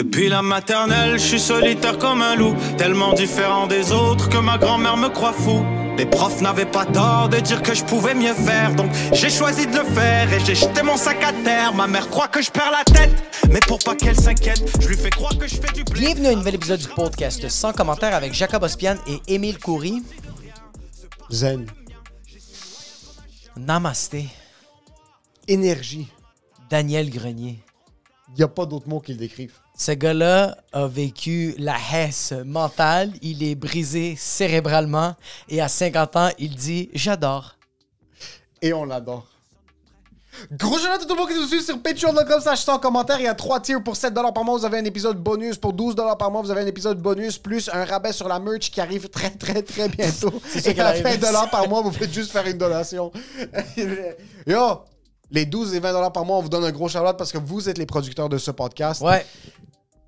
Depuis la maternelle, je suis solitaire comme un loup, tellement différent des autres que ma grand-mère me croit fou. Les profs n'avaient pas tort de dire que je pouvais mieux faire, donc j'ai choisi de le faire et j'ai jeté mon sac à terre. Ma mère croit que je perds la tête, mais pour pas qu'elle s'inquiète, je lui fais croire que je fais du blé. Bienvenue à un nouvel épisode du podcast sans commentaire avec Jacob Ospian et Émile Coury. Zen. Namasté. Énergie. Daniel Grenier. Il n'y a pas d'autre mot qui le décrivent. Ce gars-là a vécu la hesse mentale, il est brisé cérébralement et à 50 ans, il dit J'adore. Et on l'adore. Gros shout à tout le monde qui nous suit sur patreon.com slash sans commentaire. Il y a 3 tiers pour 7$ par mois. Vous avez un épisode bonus. Pour 12$ par mois, vous avez un épisode bonus plus un rabais sur la merch qui arrive très, très, très bientôt. Et à arrive. 20$ par mois, vous faites juste faire une donation. Yo! Les 12 et 20$ par mois, on vous donne un gros shout parce que vous êtes les producteurs de ce podcast. Ouais.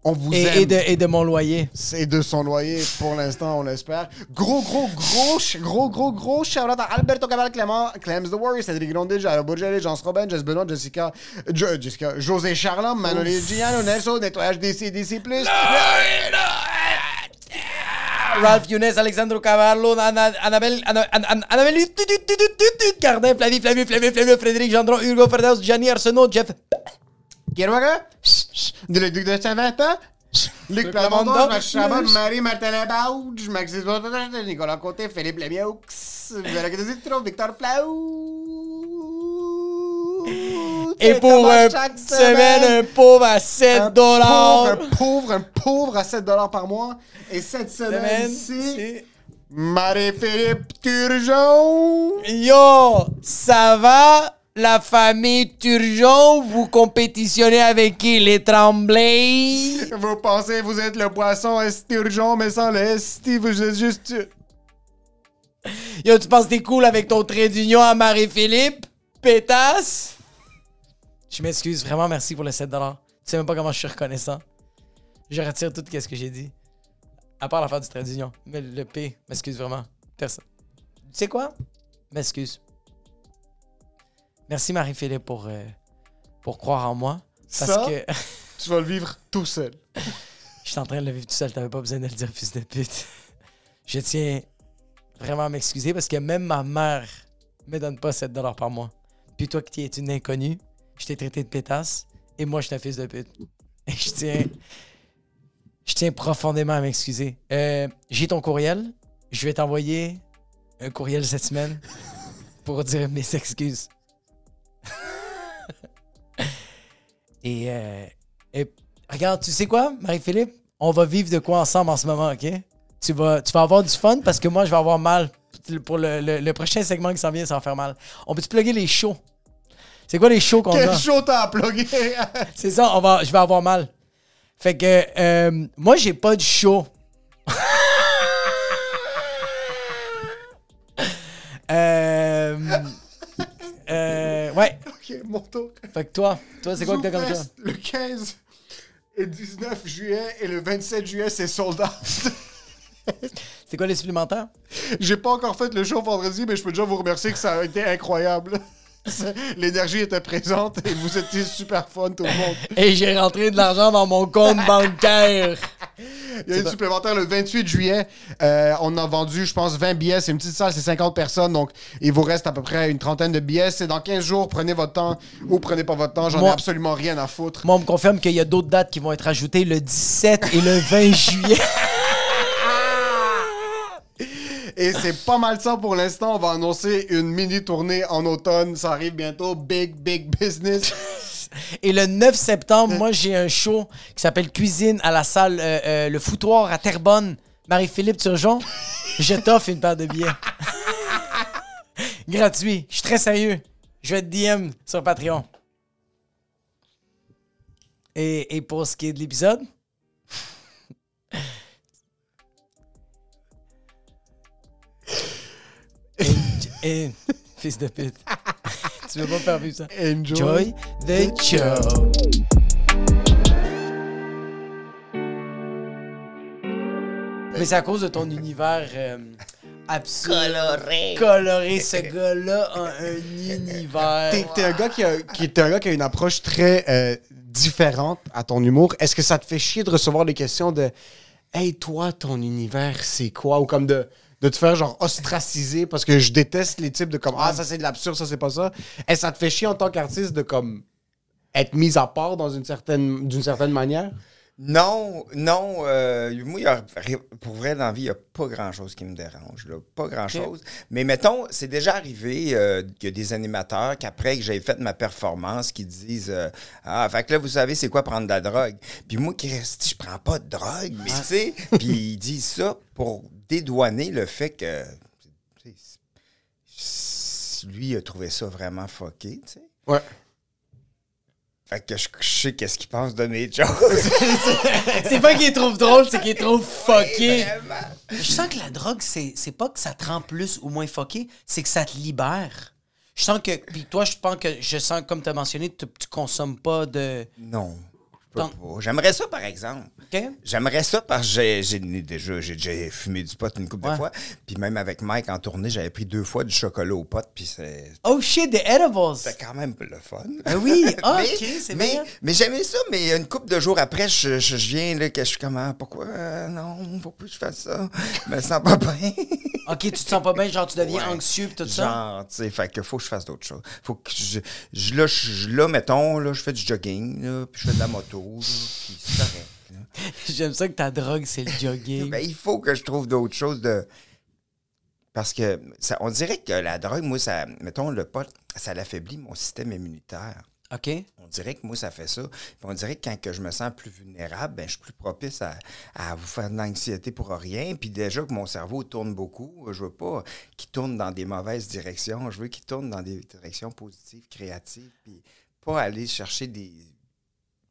On vous Et, aime. et de, et de mon loyer. C'est de son loyer pour l'instant, on l'espère. Gros, gros, gros, gros, gros, gros shout à Alberto Cabal, Clément, Clems the Warrior, Cédric Grondé, Jairo Bourget, Jean Robin, Jess Benoît, Jessica, Jo- Jessica, José Charlam, Manoli Giano, Nelson, Nettoyage DC, DC+. Ralph Younes, Alexandro Cavallo, Ana- Annabelle, Annabelle, Cardin, Flavie, Flavie, Flavie, Flavie, Frédéric Gendron, Hugo Ferdaus, Gianni Arsenault, Jeff, Guéroga, de le Duc de Saint-Vincent, Luc Plamondon, Chabot, Marie Martin Bauge, Maxime Bauge, Nicolas Côté, Philippe Lemieux, Véronique Zitro, Victor Flau. et pour chaque semaine, un pauvre à 7 un dollars. Pauvre, un pauvre, un pauvre à 7 par mois. Et cette semaine, Semaine, c'est Marie-Philippe Turgeon. Yo, ça va? La famille Turgeon, vous compétitionnez avec qui? Les Tremblay? Vous pensez que vous êtes le poisson esturgeon, mais sans le esti, vous êtes juste... Yo, tu penses t'es cool avec ton trait d'union à Marie-Philippe? Pétasse? Je m'excuse, vraiment merci pour les 7 Tu sais même pas comment je suis reconnaissant. Je retire tout ce que j'ai dit. À part l'affaire du trait d'union. Mais le P, m'excuse vraiment. Personne. Tu sais quoi? M'excuse. Merci Marie-Philippe pour, euh, pour croire en moi. Parce Ça? que Tu vas le vivre tout seul. je suis en train de le vivre tout seul. T'avais pas besoin de le dire, fils de pute. Je tiens vraiment à m'excuser parce que même ma mère me donne pas 7 par mois. Puis toi qui es une inconnue, je t'ai traité de pétasse et moi je suis un fils de pute. Et je tiens, je tiens profondément à m'excuser. Euh, J'ai ton courriel. Je vais t'envoyer un courriel cette semaine pour dire mes excuses. Et, euh, et regarde, tu sais quoi, Marie-Philippe? On va vivre de quoi ensemble en ce moment, OK? Tu vas, tu vas avoir du fun parce que moi, je vais avoir mal. Pour le, le- le prochain segment qui s'en vient, ça va faire mal. On peut-tu plugger les shows? C'est quoi les shows qu'on Quel a? show t'as à plugger? C'est ça, on va, je vais avoir mal. Fait que euh, moi, j'ai pas de show. euh, euh, ouais. Ok, mon tour. Fait que toi, toi, c'est quoi que t'as comme ça? Le 15 et 19 juillet et le 27 juillet, c'est sold out. C'est quoi les supplémentaires? J'ai pas encore fait le show vendredi, mais je peux déjà vous remercier que ça a été incroyable. L'énergie était présente et vous étiez super fun, tout le monde. Et j'ai rentré de l'argent dans mon compte bancaire. Il y a une supplémentaire le 28 juillet. Euh, on a vendu, je pense, 20 billets. C'est une petite salle, c'est 50 personnes. Donc, il vous reste à peu près une trentaine de billets. C'est dans 15 jours. Prenez votre temps ou prenez pas votre temps. J'en ai absolument rien à foutre. Moi, on me confirme qu'il y a d'autres dates qui vont être ajoutées le 17 et le 20 juillet. Et c'est pas mal ça pour l'instant. On va annoncer une mini tournée en automne. Ça arrive bientôt. Big, big business. Et le 9 septembre, moi, j'ai un show qui s'appelle Cuisine à la salle euh, euh, Le Foutoir à Terrebonne. Marie-Philippe Turgeon, je t'offre une paire de billets. Gratuit. Je suis très sérieux. Je vais te DM sur Patreon. Et, et pour ce qui est de l'épisode, et, fils de pute, tu veux pas faire vivre ça? Enjoy. Enjoy the show. Mais c'est à cause de ton univers euh, absurde. Coloré. Coloré. Ce gars-là a un univers. T'es t'es un gars qui a, qui est un gars qui a une approche très euh, différente à ton humour. Est-ce que ça te fait chier de recevoir des questions de Hey, toi, ton univers, c'est quoi? Ou comme de, de te faire genre ostraciser parce que je déteste les types de comme Ah, ça c'est de l'absurde, ça c'est pas ça. Est-ce que ça te fait chier en tant qu'artiste de comme être mis à part dans une certaine, d'une certaine manière? Non, non. euh, moi, il y a- pour vrai, dans la vie, il n'y a pas grand-chose qui me dérange. Là, pas grand-chose. Mais mettons, c'est déjà arrivé euh, qu'il y a des animateurs qu'après que j'ai fait ma performance, qui disent euh, Ah, fait que là, vous savez, c'est quoi prendre de la drogue? Puis moi, Christy, je prends pas de drogue, mais tu sais. Puis ils disent ça pour dédouaner le fait que. Lui, il a trouvé ça vraiment fucké, tu sais. Ouais. Fait que je, je sais qu'est-ce qu'il pense de mes choses. C'est pas qu'il est trop drôle, c'est qu'il est trop fucké. Je sens que la drogue, c'est c'est pas que ça te rend plus ou moins fucké, c'est que ça te libère. Je sens que. Puis toi, je pense que. Je sens, comme tu as mentionné, tu, tu consommes pas de. Non. J'aimerais ça, par exemple. J'aimerais ça parce que j'ai, déjà, j'ai fumé du pot une couple Ouais. de fois. Puis même avec Mike en tournée, j'avais pris deux fois du chocolat au pot. Puis c'est, Oh shit, des edibles! c'était quand même le fun. Ah oui, ah, mais, ok, c'est mais, bien. mais j'aimais ça, mais une couple de jours après, je, je, je viens là, que je suis comme, ah, pourquoi, euh, non, pourquoi je fais ça? Je me sens pas bien. Ok, tu te sens pas bien, genre tu deviens Ouais. anxieux pis tout ça? Genre, tu sais, fait que faut que je fasse d'autres choses. Faut que je, je- là, je- là, mettons, là, je fais du jogging, là, puis je fais de la moto, là, puis c'est correct. là. J'aime ça que ta drogue, c'est le jogging. Ben, il faut que je trouve d'autres choses de. Parce que ça, on dirait que la drogue, moi, ça, mettons, le pot, ça l'affaiblit mon système immunitaire. OK? On dirait que moi, ça fait ça. Puis on dirait que quand que je me sens plus vulnérable, ben, je suis plus propice à, à vous faire de l'anxiété pour rien. Puis déjà que mon cerveau tourne beaucoup, je veux pas qu'il tourne dans des mauvaises directions. Je veux qu'il tourne dans des directions positives, créatives. Puis pas aller chercher des.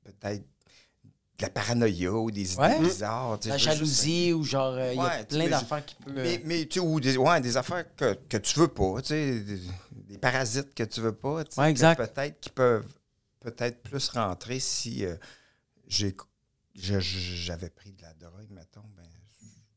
Peut-être de la paranoïa ou des idées Ouais. bizarres. La juste- jalousie ou genre, euh, il y a Ouais, plein d'affaires qui peuvent. mais, mais tu sais, ou des, ouais, des affaires que, que tu veux pas, tu sais, des, des parasites que tu veux pas, tu sais, Ouais, exact. peut-être qui peuvent peut-être plus rentrer si euh, j'ai j'avais pris de la drogue, mettons, ben,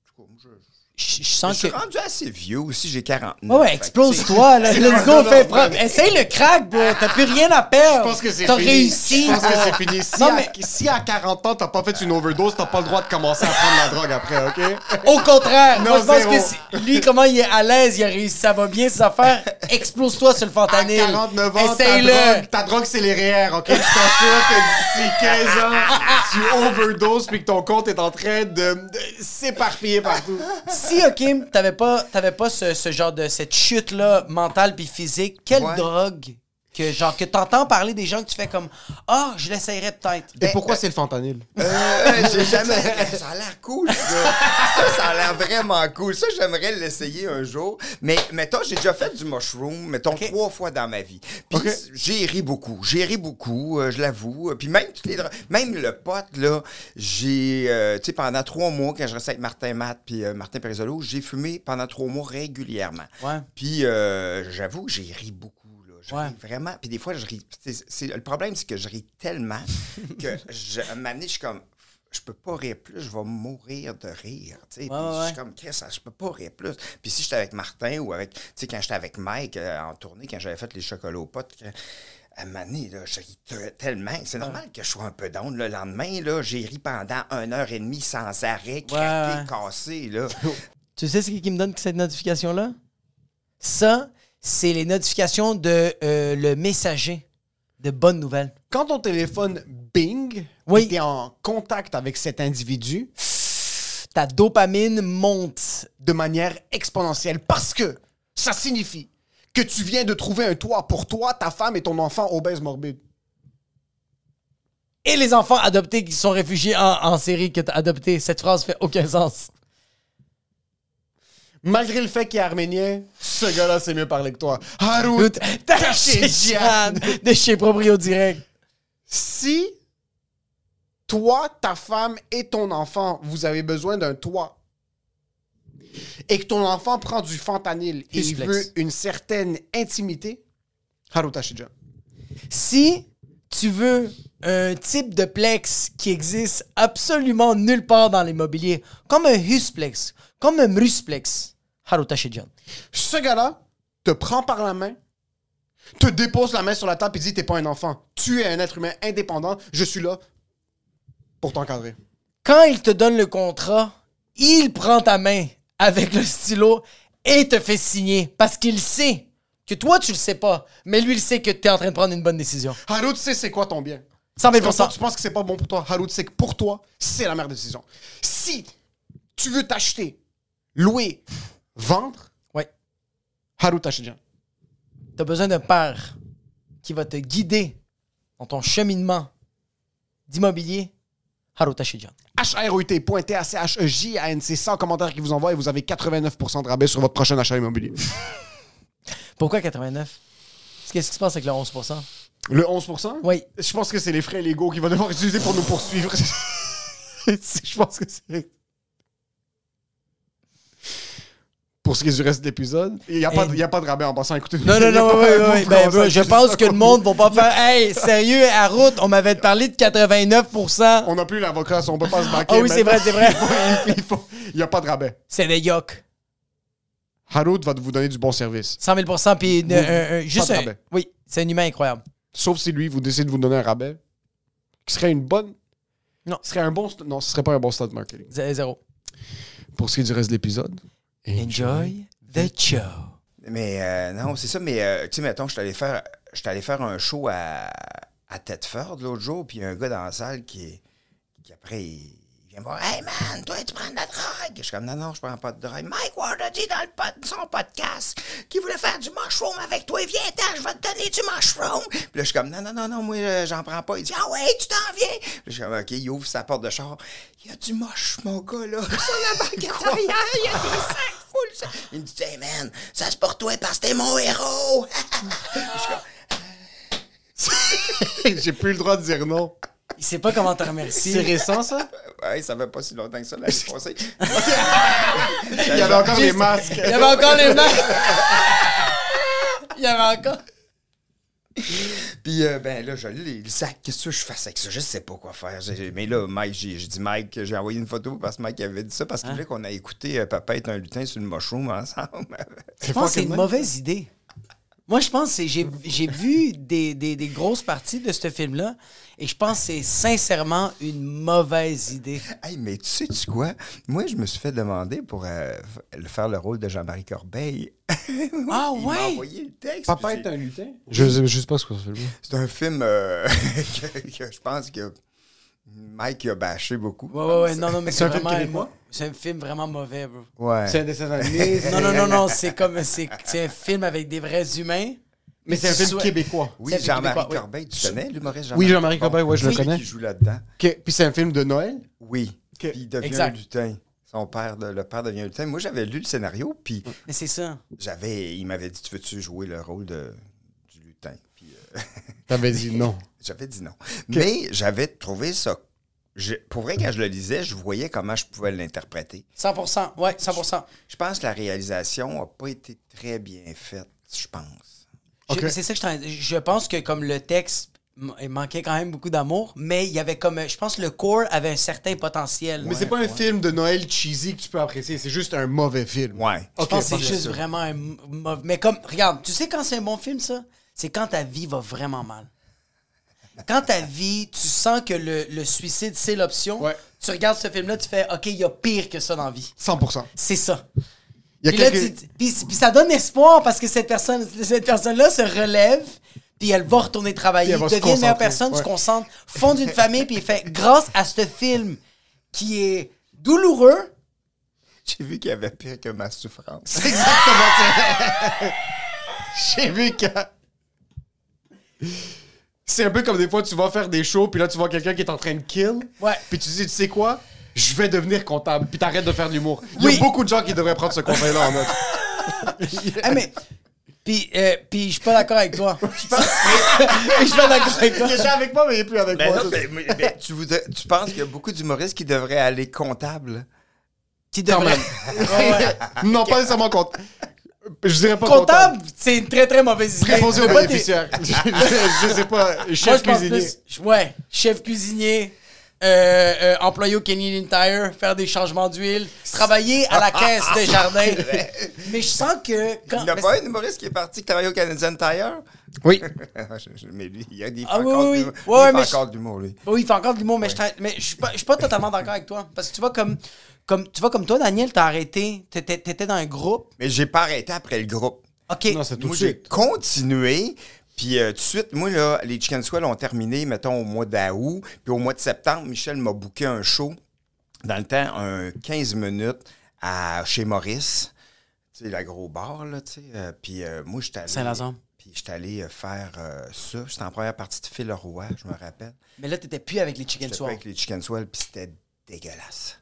je, Je, je je sens suis que. rendu assez vieux aussi, j'ai 49. Ouais, ouais, explose-toi, là. Let's go, fais preuve. Essaye le crack, bro. T'as plus rien à perdre. Je pense que c'est T'as fini. réussi. Je pense que c'est fini. Si, Non, à, mais- si à 40 ans, t'as pas fait une overdose, t'as pas le droit de commencer à prendre la drogue après, OK? Au contraire, Non, moi, je pense zéro. que c'est- lui, comment il est à l'aise, il a réussi, ça va bien, ses affaires. Explose-toi sur le À fentanyl. 49 ans, ta Essaye-le. drogue, ta drogue, c'est les REER, OK? Je t'assure que d'ici 15 ans, tu overdoses puis que ton compte est en train de, de s'éparpiller partout. Si, OK, t'avais pas, t'avais pas ce, ce genre de cette chute-là mentale puis physique, quelle Ouais. drogue que genre que t'entends parler des gens que tu fais comme ah je l'essayerais peut-être Et pourquoi c'est le fentanyl? Euh, j'ai jamais. Ça a l'air cool, ça. Ça, ça a l'air vraiment cool. Ça, j'aimerais l'essayer un jour. Mais, mettons, j'ai déjà fait du mushroom, mettons, trois fois dans ma vie. Puis, j'ai ri beaucoup. J'ai ri beaucoup, euh, je l'avoue. Puis, même, toutes les même le pote, là, j'ai. euh, tu sais, pendant trois mois, quand je restais avec Martin Matt puis euh, Martin Perisolo, j'ai fumé pendant trois mois régulièrement. Ouais. Puis, euh, j'avoue j'ai ri beaucoup. Je Ouais. ris vraiment. Puis des fois, je ris. le problème, c'est que je ris tellement que je, donné, je suis comme. Je peux pas rire plus, je vais mourir de rire. Ouais, je suis comme, Chris, je peux pas rire plus. Puis si j'étais avec Martin ou avec. Tu sais, quand j'étais avec Mike euh, en tournée, quand j'avais fait les chocolats aux potes, quand- à un moment donné, là, je ris te- tellement. C'est normal que je sois un peu down. Le lendemain, là, j'ai ri pendant une heure et demie sans arrêt, craqué, cassé. Là. Tu sais ce qui me donne cette notification-là? Ça, c'est les notifications de euh, le messager de bonnes nouvelles. Quand ton téléphone bing, Oui. tu es en contact avec cet individu Ta dopamine monte. de manière exponentielle parce que ça signifie que tu viens de trouver un toit pour toi, ta femme et ton enfant obèse morbide. Et les enfants adoptés qui sont réfugiés en, en série que t'as adopté. Cette phrase fait aucun sens. Malgré le fait qu'il est arménien, ce gars-là, c'est mieux parler que toi. Harout Tachéjian de chez Proprio Direct. Si toi, ta femme et ton enfant, vous avez besoin d'un toit, et que ton enfant prend du fentanyl et il veut une certaine intimité, Harout Tachidjan. Si tu veux un type de plex qui existe absolument nulle part dans l'immobilier, comme un husplex, comme un rusplex, Haruta Shidjan. Ce gars-là te prend par la main, te dépose la main sur la table et dit T'es pas un enfant. Tu es un être humain indépendant. Je suis là pour t'encadrer. Quand il te donne le contrat, il prend ta main avec le stylo et te fait signer parce qu'il sait que toi, tu le sais pas, mais lui, il sait que tu es en train de prendre une bonne décision. Haru, tu sais c'est quoi ton bien. 100 000 Quand tu penses que c'est pas bon pour toi, Haru, tu sais que pour toi, c'est la meilleure décision. Si tu veux t'acheter, louer, vendre, Ouais. Haru Tashijan. Tu as besoin d'un père qui va te guider dans ton cheminement d'immobilier? Haru Tashijan. H-R-O-U-T, pointé à C-H-E-J-A-N-C, 100 commentaires qui vous envoient et vous avez 89% de rabais sur votre prochain achat immobilier. Pourquoi 89? Qu'est-ce qui se passe avec le 11% Le 11%? Oui. Je pense que c'est les frais légaux qu'il va devoir utiliser pour nous poursuivre. Je pense que c'est. Pour ce qui est du reste de l'épisode, il n'y a, a pas de rabais en passant. Écoutez, Non, non, non, oui, oui, vous Ben, à je pense que le monde va pas faire Hey, sérieux, à route, on m'avait parlé de 89% On n'a plus l'avocat, on peut pas se. Ah oui, c'est vrai, c'est vrai. Il n'y a pas de rabais. C'est des yoks. Harold va vous donner du bon service. 100 000 puis euh, euh, juste de un-. Oui, c'est un humain incroyable. Sauf si lui, vous décidez de vous donner un rabais, qui serait une bonne. Non. Ce serait un bon. Non, ce serait pas un bon stade marketing. Zéro. Pour ce qui est du reste de l'épisode. Enjoy the show. Mais euh, non, c'est ça. Mais euh, tu sais, mettons, je suis allé faire, allé faire un show à, à Thetford l'autre jour, puis un gars dans la salle qui, qui après, il vient me voir Hey man, toi, tu prends de la drogue. Je suis comme Non, non, je prends pas de drogue. Mike Ward a dit dans le pod- son podcast qu'il voulait faire du mushroom avec toi. Viens-t'en, je vais te donner du mushroom. Puis là, je suis comme Non, non, non, non, moi, euh, j'en prends pas. Il dit Ah ouais, tu t'en viens. Puis là, je suis comme OK, il ouvre sa porte de char. Il y a du moche, mon gars, là. Sur la banquette arrière, il y a des sacs full. ça. Il me dit Hey man, ça c'est pour toi parce que t'es mon héros. je suis comme J'ai plus le droit de dire non. Il sait pas comment te C'est remercier. récent, ça? Ouais, ça fait pas si longtemps que ça l'année passée. Il y avait encore les masques. Il y avait encore les mains. Il y avait encore. Puis, euh, ben là, je l'ai, le sac, qu'est-ce que je fasse avec ça? Je sais pas quoi faire. Mais là, Mike, j'ai dit, Mike, j'ai envoyé une photo parce que Mike avait dit ça, parce qu'il voulait qu'on a écouté euh, Papa est un lutin sur le mushroom ensemble. Je pense que c'est une mauvaise idée. Moi, je pense que j'ai j'ai vu des, des, des grosses parties de ce film-là et je pense que c'est sincèrement une mauvaise idée. hey, mais tu sais-tu quoi? Moi, je me suis fait demander pour euh, faire le rôle de Jean-Marie Corbeil. Ah Il m'a ouais? envoyé le texte. Papa est un lutin? Je, je, je sais pas ce que c'est le C'est un film euh, que, que je pense que Mike a bâché beaucoup. Ouais, ouais, ouais. Non, non, mais C'est c'est un film vraiment. québécois? C'est un film vraiment mauvais, bro. Ouais. C'est un dessin animé. Non, non, non, non. C'est comme. C'est c'est un film avec des vrais humains. Mais c'est un film québécois. Oui, C'est un film Jean-Marie québécois, oui. Corbeil, tu connais l'humoriste Oui, Jean-Marie Corbeil, ouais, je le Qui- connais. Qui joue là-dedans. Puis c'est un film de Noël? Oui. Puis il devient Exact. un lutin. Son père, de- le père devient un lutin. Moi, j'avais lu le scénario, puis Mais c'est ça. j'avais, il m'avait dit Tu veux-tu jouer le rôle de, du lutin Puis euh, T'avais dit non. j'avais dit non. Mais j'avais trouvé ça. je- pour vrai, quand je le lisais, je voyais comment je pouvais l'interpréter. 100% Ouais, 100% Je pense que la réalisation n'a pas été très bien faite, je pense. Je- Ok. C'est ça que je t'en- Je pense que comme le texte, il manquait quand même beaucoup d'amour, mais il y avait comme. Je pense que le core avait un certain potentiel. Mais c'est pas un film de Noël cheesy que tu peux apprécier, c'est juste un mauvais film. Ouais. Je pense que c'est juste ça. vraiment un mauvais. Mais comme, regarde, tu sais quand c'est un bon film, ça? C'est quand ta vie va vraiment mal. Quand ta vie, tu sens que le, le suicide, c'est l'option, Ouais. tu regardes ce film-là, tu fais, OK, il y a pire que ça dans la vie. 100%. C'est ça. Puis, là, quelques... tu- puis, puis ça donne espoir parce que cette personne, cette personne-là se relève, puis elle va retourner travailler, elle va se devient une meilleure personne, se ouais. concentre, fonde une famille, puis il fait, grâce à ce film qui est douloureux, J'ai vu qu'il y avait pire que ma souffrance. C'est exactement ça. J'ai vu que... C'est un peu comme des fois, tu vas faire des shows, puis là, tu vois quelqu'un qui est en train de kill. Ouais. Puis tu dis, tu sais quoi? Je vais devenir comptable. Puis t'arrêtes de faire de l'humour. Il y Oui. a beaucoup de gens qui devraient prendre ce conseil-là en note. Ah, mais. Puis, euh, puis je suis pas d'accord avec toi. Je suis pas, d'accord avec toi. Il était avec moi, mais il est plus avec Ben moi. non, mais- tu, voudrais- tu penses qu'il y a beaucoup d'humoristes qui devraient aller comptable? Qui Quand devrait. même. Ouais, ouais. non, pas nécessairement comptable. Je dirais pas Comptable, c'est une très très mauvaise idée. Préposé aux bénéficiaires. je, je- sais pas. Chef cuisinier. plus- Ouais, chef cuisinier. Euh, euh, employé au Canadian Tire, faire des changements d'huile, travailler à la caisse de jardin. mais je sens que quand. Il n'y a pas un humoriste qui est parti travailler au Canadian Tire? Oui. Mais lui, il y a des Ah oui, encore oui. Ouais, il fait mais je- encore de l'humour, lui. Oui, il fait encore de l'humour, mais je mais je suis pas, je suis pas totalement d'accord avec toi. Parce que tu vois, comme, comme, tu vois, comme toi, Daniel, t'as arrêté, t'étais, t'étais dans un groupe. Mais j'ai pas arrêté après le groupe. OK. Non, c'est tout de Moi, j'ai continué. Puis euh, tout de suite, moi, là, les Chicken Swell ont terminé, mettons, au mois d'août. Puis au mois de septembre, Michel m'a booké un show, dans le temps, un 15 minutes à, chez Maurice. Tu sais, la gros bar, là, tu sais. Euh, puis euh, moi, j'étais allé... Saint-Lazare. Puis j'étais allé faire ça. J'étais en première partie de Phil Roy, je me rappelle. Mais là, t'étais plus avec les Chicken Swell. avec les Chicken Swell, puis c'était dégueulasse.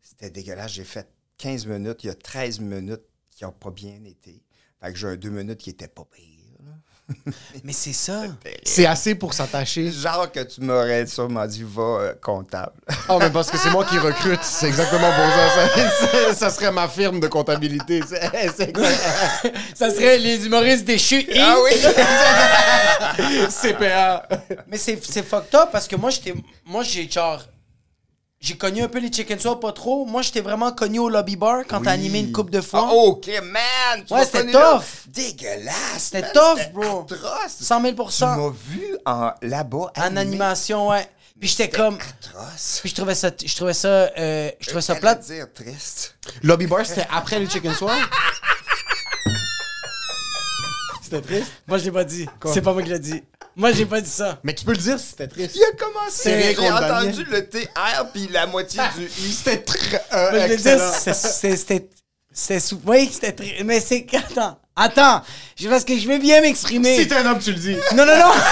C'était dégueulasse. J'ai fait 15 minutes. Il y a 13 minutes qui n'ont pas bien été. Fait que j'ai un 2 minutes qui était pas pire. Mais c'est ça. C'est assez pour s'attacher. Genre que tu m'aurais sûrement dit, va euh, comptable. Oh, mais parce que c'est moi qui recrute. C'est exactement pour ça. Ça, serait ma firme de comptabilité. C'est- Ça serait les humoristes déchus. et- ah oui! CPA. Mais c'est, c'est fucked up parce que moi, j'étais. Moi, j'ai genre. J'ai connu un peu les Chicken Swell, pas trop. Moi, j'étais vraiment connu au lobby bar quand t'as animé une coupe de fois. Ah, OK, man! Tu Ouais, c'était tough. Dégueulasse! C'était tough, bro. atroce. 100 000 Tu m'as vu en, là-bas. En animation, ouais. Puis j'étais comme. atroce. Puis je trouvais ça, je trouvais ça, euh, je trouvais ça plate. dire triste. Lobby Bar, c'était après les Chicken Swell? C'était triste? Moi, je l'ai pas dit. C'est pas moi qui l'ai dit. Moi, j'ai pas dit ça. Mais tu peux le dire si c'était triste. Il a commencé, C'est j'ai entendu le TR puis la moitié du I. C'était très. euh, Moi, je l'ai dit, excellent. c'est- c'est- c'était. C'était sous. Oui, c'était très. Mais c'est. Attends. Attends. Je- Parce que je vais bien m'exprimer. Si t'es un homme, tu le dis. Non, non, non.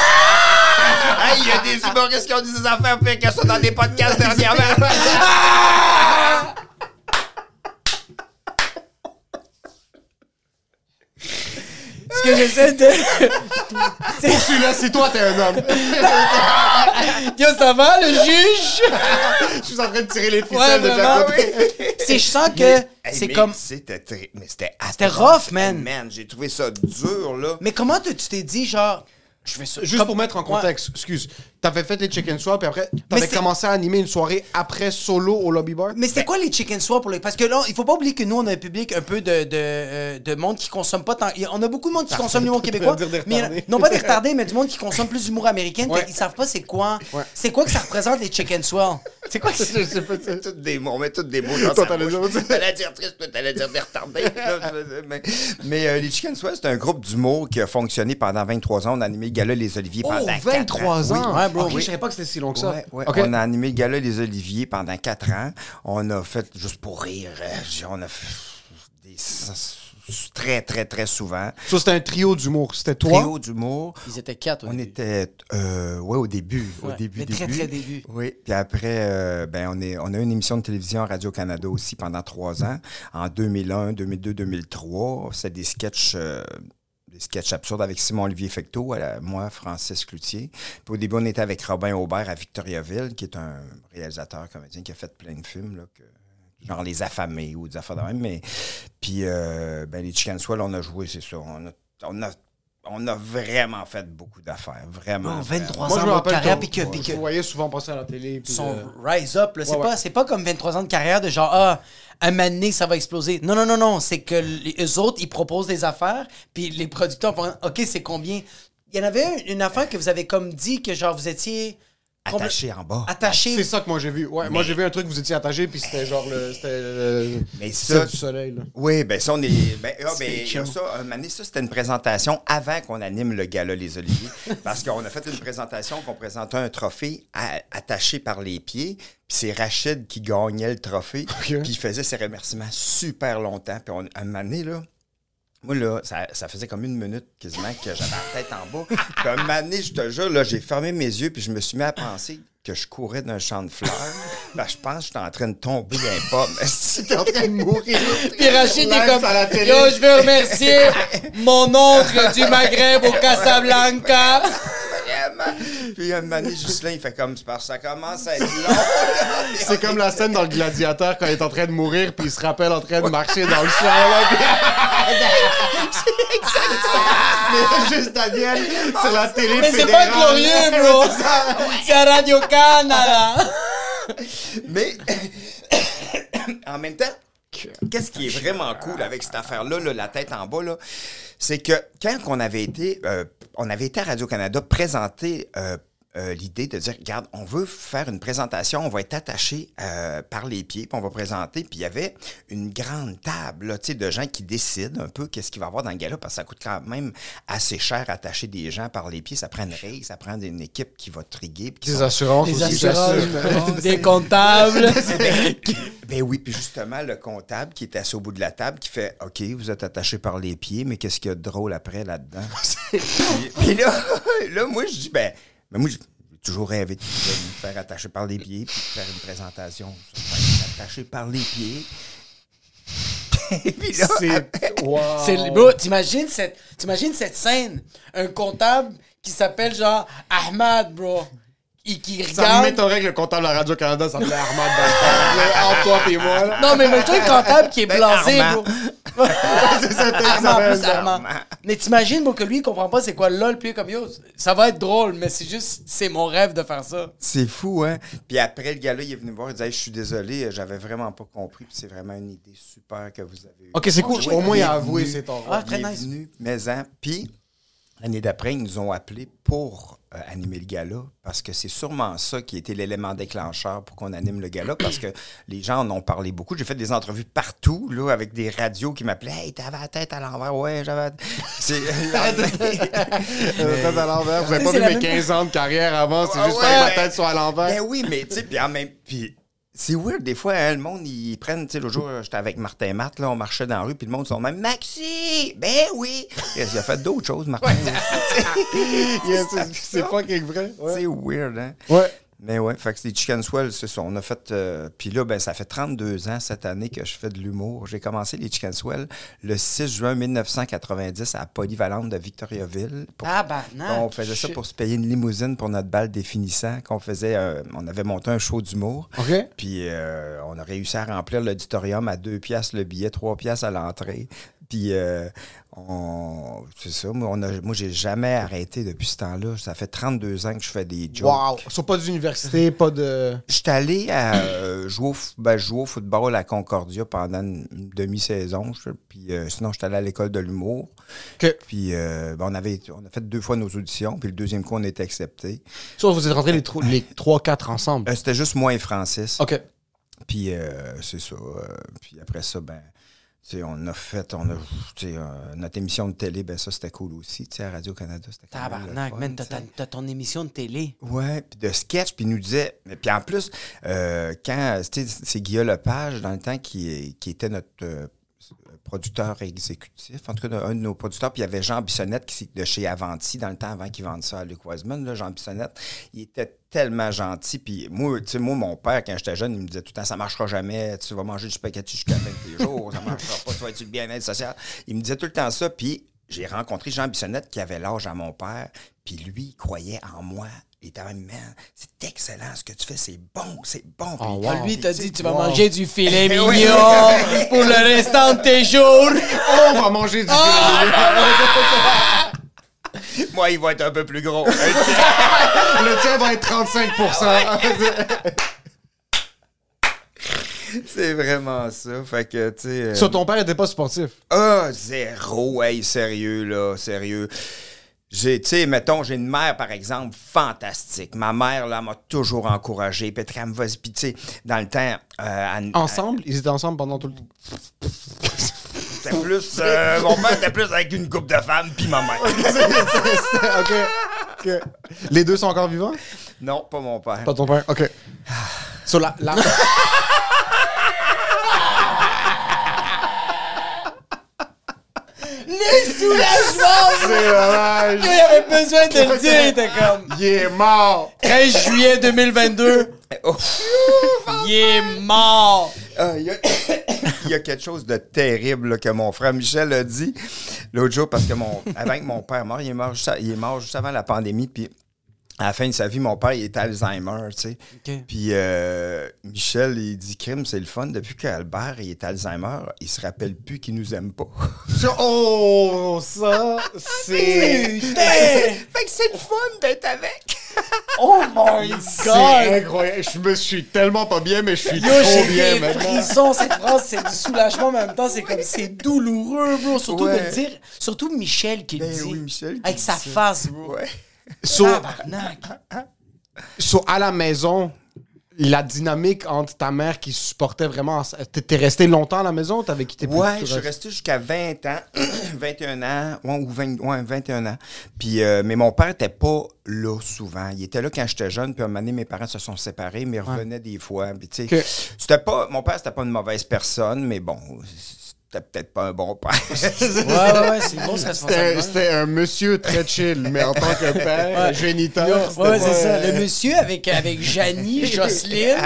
Hey, il y a des humoristes qui ont dit des affaires pires que ça dans des podcasts dernièrement. que j'essaie de. Pour celui-là, c'est toi, t'es un homme. Yo, ça va, le juge? Je suis en train de tirer les Ouais, ficelles de chaque côté. C'est, je sens que c'est mais comme. C'était très- mais c'était C'était rough, man. Man, j'ai trouvé ça dur, là. Mais comment tu t'es dit, genre. Je fais ça. Juste comme- pour mettre en Ouais. contexte, excuse. T'avais fait les chicken swap, puis après, t'avais commencé à animer une soirée après solo au lobby bar? Mais c'était quoi les chicken swap pour les. Parce que là, il faut pas oublier que nous, on a un public un peu de, de, euh, de monde qui consomme pas tant. On a beaucoup de monde qui consomme l'humour québécois. dire des Mais, retardés. non, pas des retardés, mais du monde qui consomme plus d'humour américain. Ouais. qu'ils savent pas c'est quoi. Ouais. C'est quoi que ça représente les chicken swell? C'est quoi que c'est? Toutes des mots, on met toutes des mots dans Toi, t'allais dire- triste, toi, t'allais dire des retardés. mais mais, euh, les Chicken Swell, c'est un groupe d'humour qui a fonctionné pendant 23 ans. On a animé gala Les Oliviers Oh, pendant 4 23 ans. ans! Ouais, bro, Ok, oui. je savais pas que c'était si long que ça. Ouais, ouais. On a animé le gala Les Oliviers pendant quatre ans. On a fait, juste pour rire, euh, on a fait des, très, très, très souvent. Ça, c'était un trio d'humour. C'était toi? Trio d'humour. Ils étaient quatre. au On début. était, euh, ouais, au début, au Ouais, début, mais très, début. très début. Oui, puis après, euh, ben, on, est, on a eu une émission de télévision à Radio-Canada aussi pendant trois ans, en 2001, 2002, 2003. C'est des sketchs... euh, des sketchs absurdes avec Simon-Olivier Fecteau, moi, Francis Cloutier. Puis au début, on était avec Robin Aubert à Victoriaville, qui est un réalisateur, comédien, qui a fait plein de films, là, que- genre Les Affamés ou des affaires de même. Mais, puis euh, ben, les Chicken Swell, on a joué, c'est ça. On, a, on a vraiment fait beaucoup d'affaires, vraiment. Oh, vraiment. 23 Moi, ans de carrière, puis que, puis que je voyais souvent passer à la télé. son euh, rise up. là. C'est ouais, pas, ouais. c'est pas comme 23 ans de carrière de genre, ah, un moment donné, ça va exploser. Non, non, non, non. C'est que les eux autres, ils proposent des affaires, puis les producteurs font, OK, c'est combien? Il y en avait une, une affaire que vous avez comme dit que genre vous étiez Attaché en bas. attaché. C'est ça que moi j'ai vu. Ouais, moi j'ai vu un truc, vous étiez attaché, puis c'était genre le. C'était le. Mais ça, du soleil, là. Oui, ben ça, on est. Ben, ah, ben, chaud. ça, un moment donné, ça, c'était une présentation avant qu'on anime le gala Les Oliviers. parce qu'on a fait une présentation qu'on présentait un trophée à- attaché par les pieds. Puis c'est Rachid qui gagnait le trophée. Puis il faisait ses remerciements super longtemps. Puis on, un moment donné, là. Moi, là, ça, ça faisait comme une minute quasiment que j'avais la tête en bas. Moment donné, je te jure, là, j'ai fermé mes yeux puis je me suis mis à penser que je courais d'un champ de fleurs. Ben, je pense que j'étais en train de tomber d'un pomme. Si t'es en train de mourir. Puis Rachid est comme, à la télé. yo, je veux remercier mon oncle du Maghreb au Casablanca. Puis un moment donné, Ghislain, il fait comme, c'est parce que ça commence à être long. C'est comme la scène dans le gladiateur quand il est en train de mourir, puis il se rappelle en train de marcher dans le champ. Puis- Mais juste Daniel sur la télé Mais c'est pas glorieux, bro. C'est à Radio-Canada. Mais en même temps, qu'est-ce qui est vraiment cool avec cette affaire-là, là, la tête en bas, là, c'est que quand on avait été, euh, on avait été à Radio-Canada présenter euh, euh, l'idée de dire, regarde, on veut faire une présentation, on va être attaché euh, par les pieds, puis on va présenter. Puis il y avait une grande table là, tu sais, de gens qui décident un peu qu'est-ce qu'il va y avoir dans le gala, parce que ça coûte quand même assez cher attacher des gens par les pieds. Ça prend une règle, ça prend une équipe qui va triguer. puis qui Des sont- assurances aussi, assurances, des comptables. Ben oui, puis justement, le comptable qui est assis au bout de la table qui fait OK, vous êtes attaché par les pieds, mais qu'est-ce qu'il y a de drôle après là-dedans? puis, puis là, là, moi, je dis Ben, ben moi, j'ai toujours rêvé de de me faire attacher par les pieds, puis de faire une présentation sur faire attaché par les pieds. puis là, C'est. Wow. Bro, t'imagines cette, t'imagines cette scène, un comptable qui s'appelle genre Ahmad, bro, et qui Ça regarde. m'étonnerait que le comptable à Radio-Canada s'appelait Armand dans le temps. Entre toi et moi, là. Non, mais imagine un comptable qui est Ben, blasé, Armand. bro. c'est ça, ça Armand, plus ça. Armand. Mais t'imagines, bro, que lui, il comprend pas c'est quoi LOL, puis comme yo, ça va être drôle, mais c'est juste, c'est mon rêve de faire ça. C'est fou, hein? Puis après, le gars-là, il est venu me voir, il disait Hey, Je suis désolé, j'avais vraiment pas compris, puis c'est vraiment une idée super que vous avez eue. Ok, c'est cool. Au moins, il a avoué, c'est ton Ah, rôle. très Il est nice. venu, mais hein, Puis, l'année d'après, ils nous ont appelés pour euh, animer le gala, parce que c'est sûrement ça qui était l'élément déclencheur pour qu'on anime le gala, parce que les gens en ont parlé beaucoup. J'ai fait des entrevues partout, là, avec des radios qui m'appelaient Hey, t'avais la tête à l'envers, ouais, j'avais. la- C'est. Euh, tête à l'envers. Vous avez Tu pas vu mes la même- 15 ans de carrière avant, c'est Ah juste ouais. que ma tête soit à l'envers. Ben oui, mais tu sais, puis en même. Puis c'est weird, des fois, hein, le monde, ils prennent. Tu sais, l'autre jour, j'étais avec Martin et Marthe, là, on marchait dans la rue, puis le monde sont même Maxi! Ben oui! Il a fait d'autres choses, Martin. Yeah, c'est- fucking vrai. C'est weird, hein? Ouais. Mais ouais, fait que c'est Chicken Swell, c'est ça. On a fait. euh, puis là, ben, ça fait 32 ans cette année que je fais de l'humour. J'ai commencé les Chicken Swell le 6 juin 1990 à Polyvalente de Victoriaville. Pour- Tabarnak. on faisait ça pour se payer une limousine pour notre balle définissant. Qu'on faisait, euh, on avait monté un show d'humour. OK. Puis euh, on a réussi à remplir l'auditorium à 2 piastres le billet, 3 piastres à l'entrée. Puis euh, on, c'est ça, moi, on a- moi j'ai jamais arrêté depuis ce temps-là. Ça fait 32 ans que je fais des jokes. Wow. Sur pas d'université, pas de. J'étais allé à, euh, jouer, au, ben, jouer au football à Concordia pendant une, demi-saison. Puis euh, sinon, j'étais allé à l'école de l'humour. Puis euh, ben, on, avait, on a fait deux fois nos auditions. Puis le deuxième coup, on a été accepté. Soit vous êtes rentrés les, les 3-4 ensemble? C'était juste moi et Francis. OK. Puis euh, c'est ça. euh, puis après ça, ben, tu sais, on a fait, on a, euh, notre émission de télé, ben ça, c'était cool aussi. À Radio-Canada, c'était le Tabarnak, fun, man, t'as, ton émission de télé. Ouais, puis de sketch, puis nous disait. Puis en plus, euh, quand. C'est Guillaume Lepage, dans le temps, qui, qui était notre euh, producteur exécutif, en tout cas, un de nos producteurs. Puis il y avait Jean Bissonnette qui, de chez Avanti, dans le temps avant qu'il vende ça à Luc Wiseman. Là, Jean Bissonnette, il était tellement gentil. Puis moi, tu sais, moi, mon père, quand j'étais jeune, il me disait tout le temps ça marchera jamais, tu vas manger du spaghetti jusqu'à la fin de tes jours, ça marchera pas, tu vas être le bien-être social. Il me disait tout le temps ça. Puis j'ai rencontré Jean Bissonnette qui avait l'âge à mon père. Puis lui, il croyait en moi. Il était même, man, c'est excellent ce que tu fais, c'est bon, c'est bon. Oh, wow. Lui, il t'a puis, dit, tu vas wow. manger du filet Oui. mignon pour le restant de tes jours. On va manger du Moi, il va être un peu plus gros. Le tien va être 35 c'est vraiment ça. Fait que, tu sais. euh, Sur ton père était pas sportif. Ah, zéro, hey, sérieux, là, sérieux. J'ai, tu sais, mettons, j'ai une mère, par exemple, fantastique. Ma mère, là, m'a toujours encouragé. Puis elle me vas-y. Puis, tu sais, dans le temps... euh, elle- Ensemble? Ils étaient ensemble pendant tout le temps. C'était plus... euh, mon père était plus avec une couple de femmes, puis ma mère. Les deux sont encore vivants? Non, pas mon père. Pas ton père? OK. Sur la... la... Le soulagement! C'est dommage. Il avait besoin de le dire, il était comme Il est mort. 13 juillet 2022, Oh. il est mort! Ah, Il y, a- il y a quelque chose de terrible là, que mon frère Michel a dit l'autre jour parce que mon, avant que mon père meure, il est mort juste, il est mort juste avant la pandémie. Puis à la fin de sa vie, mon père, il était Alzheimer, tu sais. Puis euh, Michel, il dit Crime, c'est le fun. Depuis qu'Albert il est Alzheimer, il se rappelle plus qu'il nous aime pas. Oh, ça, c'est... Fait que c'est le fun d'être avec. Oh my C'est god! incroyable. Je me suis tellement pas bien, mais je suis Yo, trop bien maintenant. frissons, cette phrase, c'est du soulagement, mais en même temps, c'est comme, c'est douloureux, bro. Surtout de le dire, surtout Michel qui le Ben dit. oui, Michel qui Avec dit sa ça. face, bro. Ouais. So, à la maison, la dynamique entre ta mère qui supportait vraiment. T'es resté longtemps à la maison ou t'avais quitté plus Ouais, je suis resté jusqu'à 20 ans, 21 ans, ouais, ou 20, ouais, 21 ans. Puis, euh, mais mon père était pas là souvent. Il était là quand j'étais jeune, puis à un moment donné, mes parents se sont séparés, mais ils revenaient des fois. Puis, tu sais, Ok. c'était pas, mon père, c'était pas une mauvaise personne, mais bon, c'était peut-être pas un bon père. Ouais, ouais, ouais, c'est une grosse C'était responsabilité. c'était un monsieur très chill, mais en tant que père, géniteur. Yo, c'était Ouais, pas- c'est ça. Le monsieur avec, avec Janie, Jocelyne,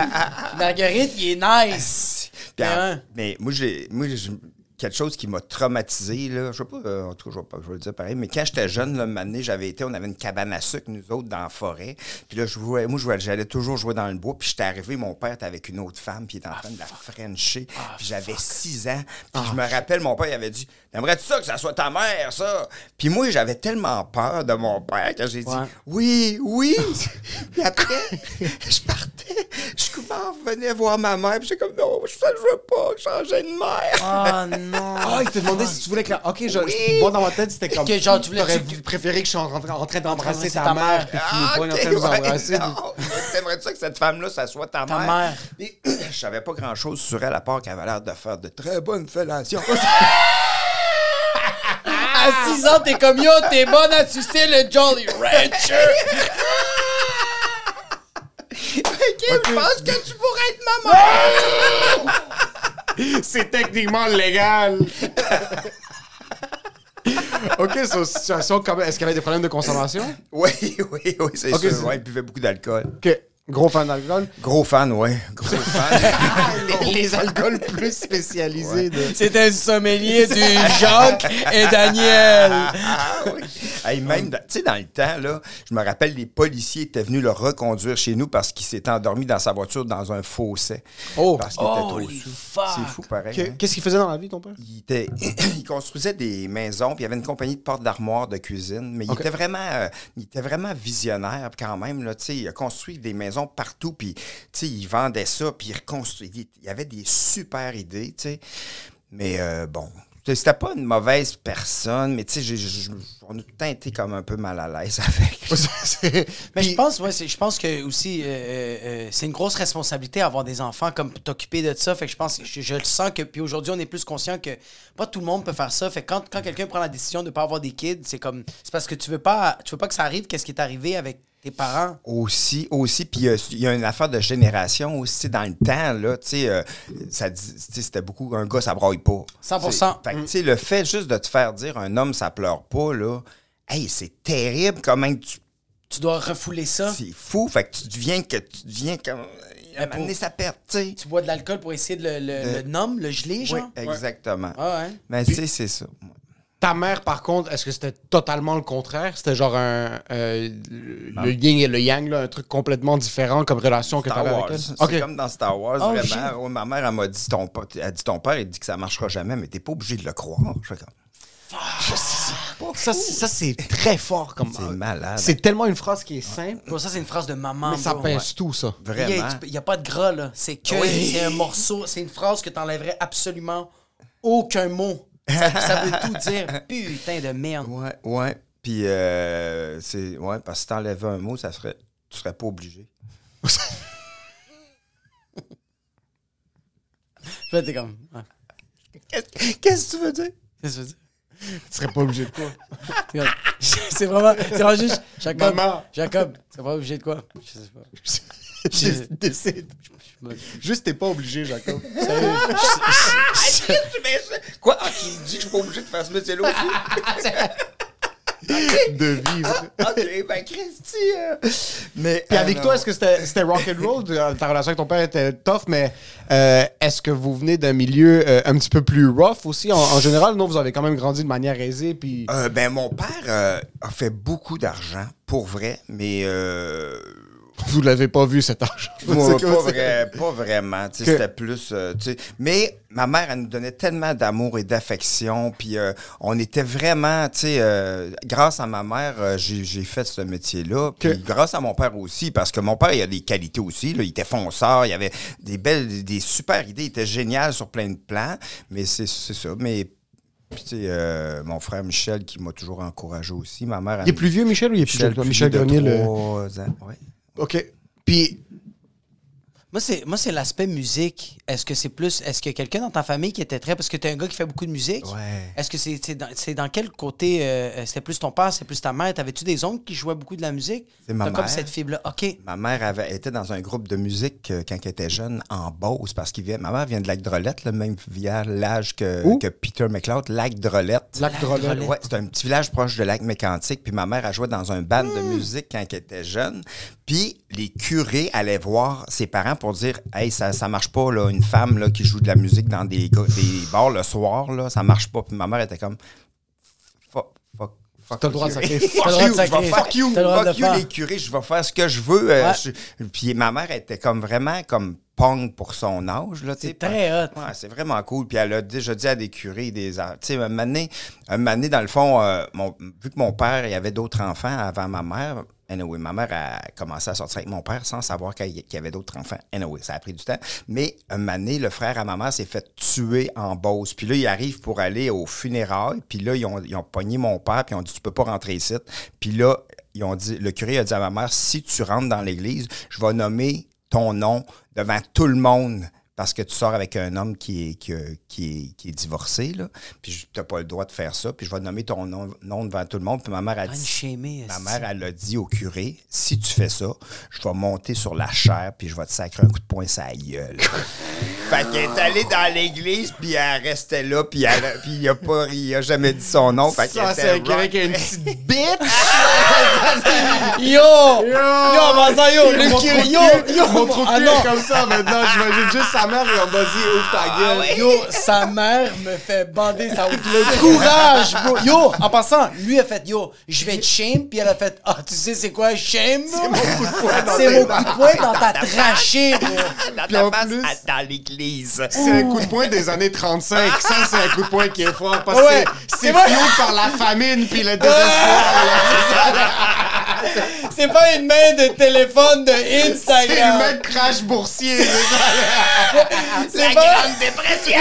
Marguerite, il est nice. Puis Ouais. Mais moi, j'ai, moi j'ai quelque chose qui m'a traumatisé, là. Je sais pas, euh, en tout cas, je vais, pas, je vais le dire pareil, mais quand j'étais jeune, là, un moment donné, j'avais été, on avait une cabane à sucre, nous autres, dans la forêt. Puis là, je jouais, moi, j'allais toujours jouer dans le bois. Puis j'étais arrivé, mon père était avec une autre femme, puis il était en train de la frencher. puis j'avais six ans. Puis je me rappelle, mon père, il avait dit T'aimerais-tu ça que ça soit ta mère, ça? Puis moi, j'avais tellement peur de mon père que j'ai dit Ouais. Oui, oui. puis après, je partais. Je m'en revenais voir ma mère, puis j'étais comme Non, je ne veux pas changer de mère. Oh non. Ah, il te demandait si tu voulais que la... Ok, je, je- moi, dans ma tête, c'était comme... Que genre, tu voulais- tu- préféré que je sois en, train- en train d'embrasser Embrasser ta, ta mère, mère. puis que tu Ah, n'es pas en ok, train de vous ouais, embrasser. non. T'aimerais ça que cette femme-là, ça soit ta, Ta mère? mère. Mais je savais pas grand-chose sur elle, à part qu'elle avait l'air de faire de très bonnes fellations. À 6 ans, t'es comme yo, t'es bonne à sucer le Jolly Rancher. ok, je pense que tu pourrais être ma mère! C'est techniquement légal. ok, sur situation, comme... est-ce qu'il y avait des problèmes de consommation? oui, oui, oui, c'est Ok, sûr. c'est- Ouais, il buvait beaucoup d'alcool. Ok, gros fan d'alcool? Gros fan, ouais. Gros fan. les, les alcools plus spécialisés de... C'était un sommelier du Jacques et Daniel. Ah oui. Hey, même, dans- tu sais, dans le temps, là, je me rappelle, les policiers étaient venus le reconduire chez nous parce qu'il s'était endormi dans sa voiture dans un fossé. Oh. Parce qu'il était trop. C'est fou, pareil. Hein. Qu'est-ce qu'il faisait dans la vie, ton père? il, était, il construisait des maisons, puis il y avait une compagnie de portes d'armoire de cuisine, mais il, était vraiment, euh, il était vraiment visionnaire quand même. Là, tu sais, il a construit des maisons partout, puis tu sais, il vendait ça, puis il reconstruisait. Il y avait des super idées, tu sais. Mais euh, bon, c'était- pas une mauvaise personne, mais tu sais, on a tout le temps été comme un peu mal à l'aise avec. Mais je pense, ouais, je pense que aussi, euh, euh, euh, c'est une grosse responsabilité avoir des enfants, comme t'occuper de ça. Fait que je pense, je, je le sens que, puis aujourd'hui, on est plus conscient que pas tout le monde peut faire ça. Fait que quand, quand quelqu'un prend la décision de pas avoir des kids, c'est comme, c'est parce que tu veux pas, tu veux pas que ça arrive. Qu'est-ce qui est arrivé avec tes parents? Aussi, aussi, puis il y a- il y, a une affaire de génération aussi dans le temps, là, tu sais, euh, ça c'était beaucoup, un gars, ça braille pas. 100%. Fait que, tu sais, le fait juste de te faire dire un homme, ça pleure pas, là, hey, c'est terrible, comment tu... Tu dois refouler ça. C'est fou, fait que tu deviens que tu deviens comme... Pour- ça perd, tu sais. Tu bois de l'alcool pour essayer de le, le, De- le nommer, le geler, Oui, genre? exactement. Ah ouais. Mais tu sais, c'est ça. Ta mère, par contre, est-ce que c'était totalement le contraire? C'était genre un. euh, le yin et le yang, là, un truc complètement différent comme relation que tu Star avais Wars. avec elle? C'est comme dans Star Wars, Oh, vraiment. Ouais, ma mère, elle m'a dit ton, pa- elle dit ton père, il dit que ça marchera jamais, mais t'es pas obligé de le croire. Je fais comme, Ça, c'est- ça, c'est très fort comme. c'est malade. C'est tellement une phrase qui est simple, Bon, ça, c'est une phrase de maman. mais ça bro. pince tout, ça. Vraiment. Il n'y a, pas de gras, là. C'est que Oui. c'est un morceau, c'est une phrase que t'enlèverais absolument aucun mot. Ça, ça veut tout dire. Putain de merde. Ouais, ouais. Puis, euh, c'est. Ouais, parce que si t'enlèvais un mot, ça serait. Tu serais pas obligé. T'es comme. ouais. Qu'est-ce que tu veux dire? Qu'est-ce que tu veux dire? Tu serais pas obligé de quoi? C'est vraiment. C'est vraiment juste. Jacob. Maman. Jacob, c'est pas obligé de quoi? Je sais pas. Juste décide. Je- Juste, t'es pas obligé, Jacob. Je- Quoi? Ah, tu me dis que je suis pas obligé de faire ce métier-là aussi? de vivre. ok, ben, Christy. euh, Mais. Puis euh, avec non. toi, est-ce que c'était c'était rock and roll? Euh, Ta relation avec ton père était tough, mais euh, est-ce que vous venez d'un milieu euh, un petit peu plus rough aussi? En, en général, non, vous avez quand même grandi de manière aisée, puis... Euh, ben, mon père euh, a fait beaucoup d'argent, pour vrai, mais euh, Vous l'avez pas vu, cet argent. Moi, pas, vrai- pas vraiment. Que- C'était plus. euh, mais ma mère, elle nous donnait tellement d'amour et d'affection. Puis euh, on était vraiment. tu sais, euh, grâce à ma mère, euh, j'ai fait ce métier-là. Puis Que- grâce à mon père aussi, parce que mon père, il a des qualités aussi. là. il était fonceur, il avait des belles, des super idées. Il était génial sur plein de plans. Mais c'est c'est ça. Mais. Puis, tu sais, euh, mon frère Michel qui m'a toujours encouragé aussi. Ma mère. Il est plus vieux, Michel, ou il est plus jeune plus Michel vieux de Grenier, le... ans, ouais. OK. Puis, Moi, c'est, moi, c'est l'aspect musique. Est-ce que c'est plus. Est-ce qu'il y a quelqu'un dans ta famille qui était très. Parce que tu es un gars qui fait beaucoup de musique. Ouais. Est-ce que c'est, c'est, dans, c'est dans quel côté. euh, c'était plus ton père, c'est plus ta mère? T'avais-tu des oncles qui jouaient beaucoup de la musique? C'est ma T'as comme mère. cette fibre-là. OK. Ma mère avait été dans un groupe de musique euh, quand elle était jeune en Beauce parce qu'il vient. Ma mère vient de Lac Drolette, le même village que, Où? que Peter McLeod, Lac Drolette. Lac Drolette. Drolette. Ouais, c'est un petit village proche de Lac Mécantique. Puis ma mère a joué dans un band de musique quand elle était jeune. Puis les curés allaient voir ses parents pour dire Hey, ça, ça marche pas, là, une femme là, qui joue de la musique dans des, des bars le soir, là, ça marche pas. Puis ma mère était comme Fuck, fuck, fuck. T'as le droit de sacrer. Fuck you, je vais Fuck you, fuck you, les curés, je vais faire ce que je veux. euh, Ouais. je- Puis ma mère était comme vraiment comme pour son âge. C'est très hot. Ouais, c'est vraiment cool. Puis elle a déjà dit à des curés, des tu sais, un moment donné, un donné, dans le fond, euh, mon- vu que mon père, il y avait d'autres enfants avant ma mère. Anyway, ma mère a commencé à sortir avec mon père sans savoir qu'il y avait d'autres enfants. Anyway, ça a pris du temps. Mais un donné, le frère à ma mère s'est fait tuer en Beauce. Puis là, il arrive pour aller au funérailles. Puis là, ils ont, ils ont pogné mon père. Puis ils ont dit, tu peux pas rentrer ici. Puis là, ils ont dit, le curé a dit à ma mère, si tu rentres dans l'église, je vais nommer ton nom devant tout le monde parce que tu sors avec un homme qui est, qui est, qui est divorcé, là. Puis tu n'as pas le droit de faire ça. Puis je vais nommer ton nom, nom devant tout le monde. Puis ma mère a Ah, dit... chémée, Ma mère, elle a dit au curé, si tu fais ça, je vais monter sur la chair puis je vais te sacrer un coup de poing la gueule. fait qu'elle est allée dans l'église puis elle restait là puis, elle, puis il a pas, il a jamais dit son nom. Fait qu'elle ça, c'est un curé qui a une petite bite. Yo! Yo, en passant, yo, le curé, yo, yo! Mon trou de Ah comme ça maintenant. J'imagine juste sa mère et on va dire ouvre ta gueule. Yo, sa mère me fait bander sa Le courage, bro. Yo, en passant, lui a fait Yo, je vais te shame. Puis elle a fait Ah, tu sais, c'est quoi shame? C'est mon coup de poing dans, tes mon coup de poing dans ta trachée, bro. Dans Puis ta face, à- dans l'église. C'est un coup de poing des années 35. Ça, c'est un coup de poing qui est fort. Parce Ouais, que c'est c'est fuel par la famine puis le désespoir. C'est pas une main de téléphone de C'est le Instagram. mec crash boursier. c'est. C'est pas. dépression!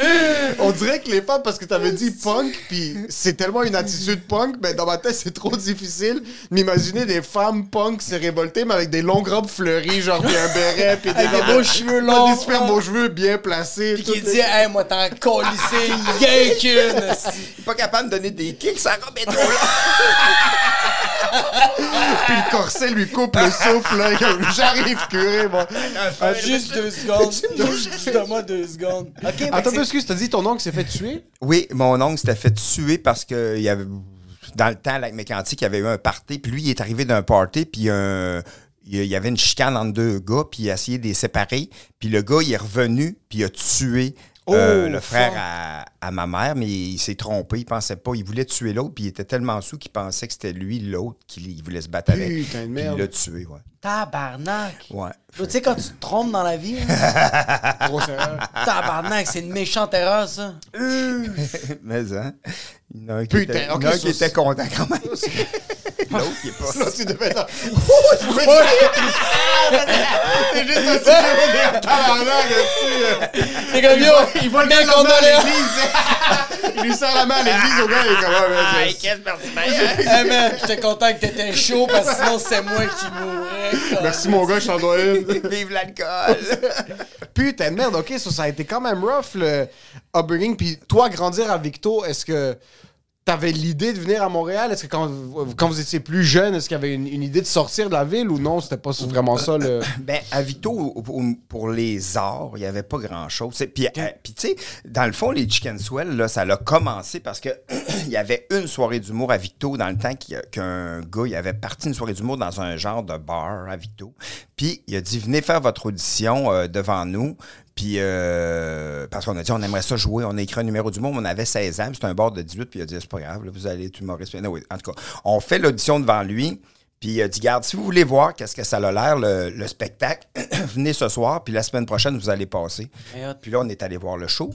On dirait que les femmes, parce que t'avais dit punk, puis c'est tellement une attitude punk, mais dans ma tête, c'est trop difficile d'imaginer des femmes punk se révolter, mais avec des longues robes fleuries, genre, puis un béret, puis des, beaux cheveux longs. Des super beaux cheveux bien placés. Puis qui dit Hey, moi, t'en colissé, rien qu'une. Il est pas capable de donner des kicks, sa robe est trop longue. Puis le corset lui coupe le souffle, là. J'arrive, curé, moi. Ah, Juste deux secondes. Juste Donne-moi deux secondes. Ok, Attends, excuse, t'as dit ton oncle s'est fait tuer? Oui, mon oncle s'était fait tuer parce que il y avait dans le temps, avec Mécantique, il y avait eu un party, puis lui, il est arrivé d'un party, puis un- il y avait une chicane entre deux gars, puis il a essayé de les séparer, puis le gars, il est revenu, puis il a tué euh, Oh, le frère à, à ma mère, mais il s'est trompé, il pensait pas, il voulait tuer l'autre, puis il était tellement sous qu'il pensait que c'était lui, l'autre, qu'il voulait se battre avec. Putain Puis il l'a tué, ouais. Tabarnak. Ouais. Tu sais, quand tu te trompes dans la vie, hein, Grosse erreur. tabarnak, c'est une méchante erreur, ça. mais, hein? Il y en a un qui, Putain, était, il y en a ok, un ça, qui était content quand même. l'autre, il est pas. Là, tu devais être. T'es juste assis là, tabarnak, là-dessus. C'est comme yo, Il va le gars à condoléances. l'église. Il lui serre la main à l'église au gars, il est comme, ah, mais c'est- Hey man, j'étais content que t'étais chaud parce que sinon c'est moi qui mourrais. Merci mon gars, je t'en dois une. Vive l'alcool! Putain de merde, ok, ça, ça a été quand même rough le upbringing. Puis toi, grandir à Victo, est-ce que t'avais l'idée de venir à Montréal? Est-ce que quand, quand vous étiez plus jeune, est-ce qu'il y avait une, une idée de sortir de la ville ou non? C'était pas vraiment ça le. Ben, à Vito, pour les arts, il n'y avait pas grand-chose. Puis, euh, puis tu sais, dans le fond, les Chicken Swell, là, ça a commencé parce que il y avait une soirée d'humour à Victo dans le temps qu'un gars, il avait parti une soirée d'humour dans un genre de bar à Victo. Puis, il a dit, venez faire votre audition euh, devant nous. Puis, euh, parce qu'on a dit, on aimerait ça jouer. On a écrit un numéro du monde, on avait 16 ans, puis c'était un bord de 18, puis il a dit, c'est pas grave, là, vous allez être humoriste. Non, oui, en tout cas, on fait l'audition devant lui, puis il a dit, garde, si vous voulez voir qu'est-ce que ça a l'air, le, le spectacle, venez ce soir, puis la semaine prochaine, vous allez passer. Puis là, on est allé voir le show,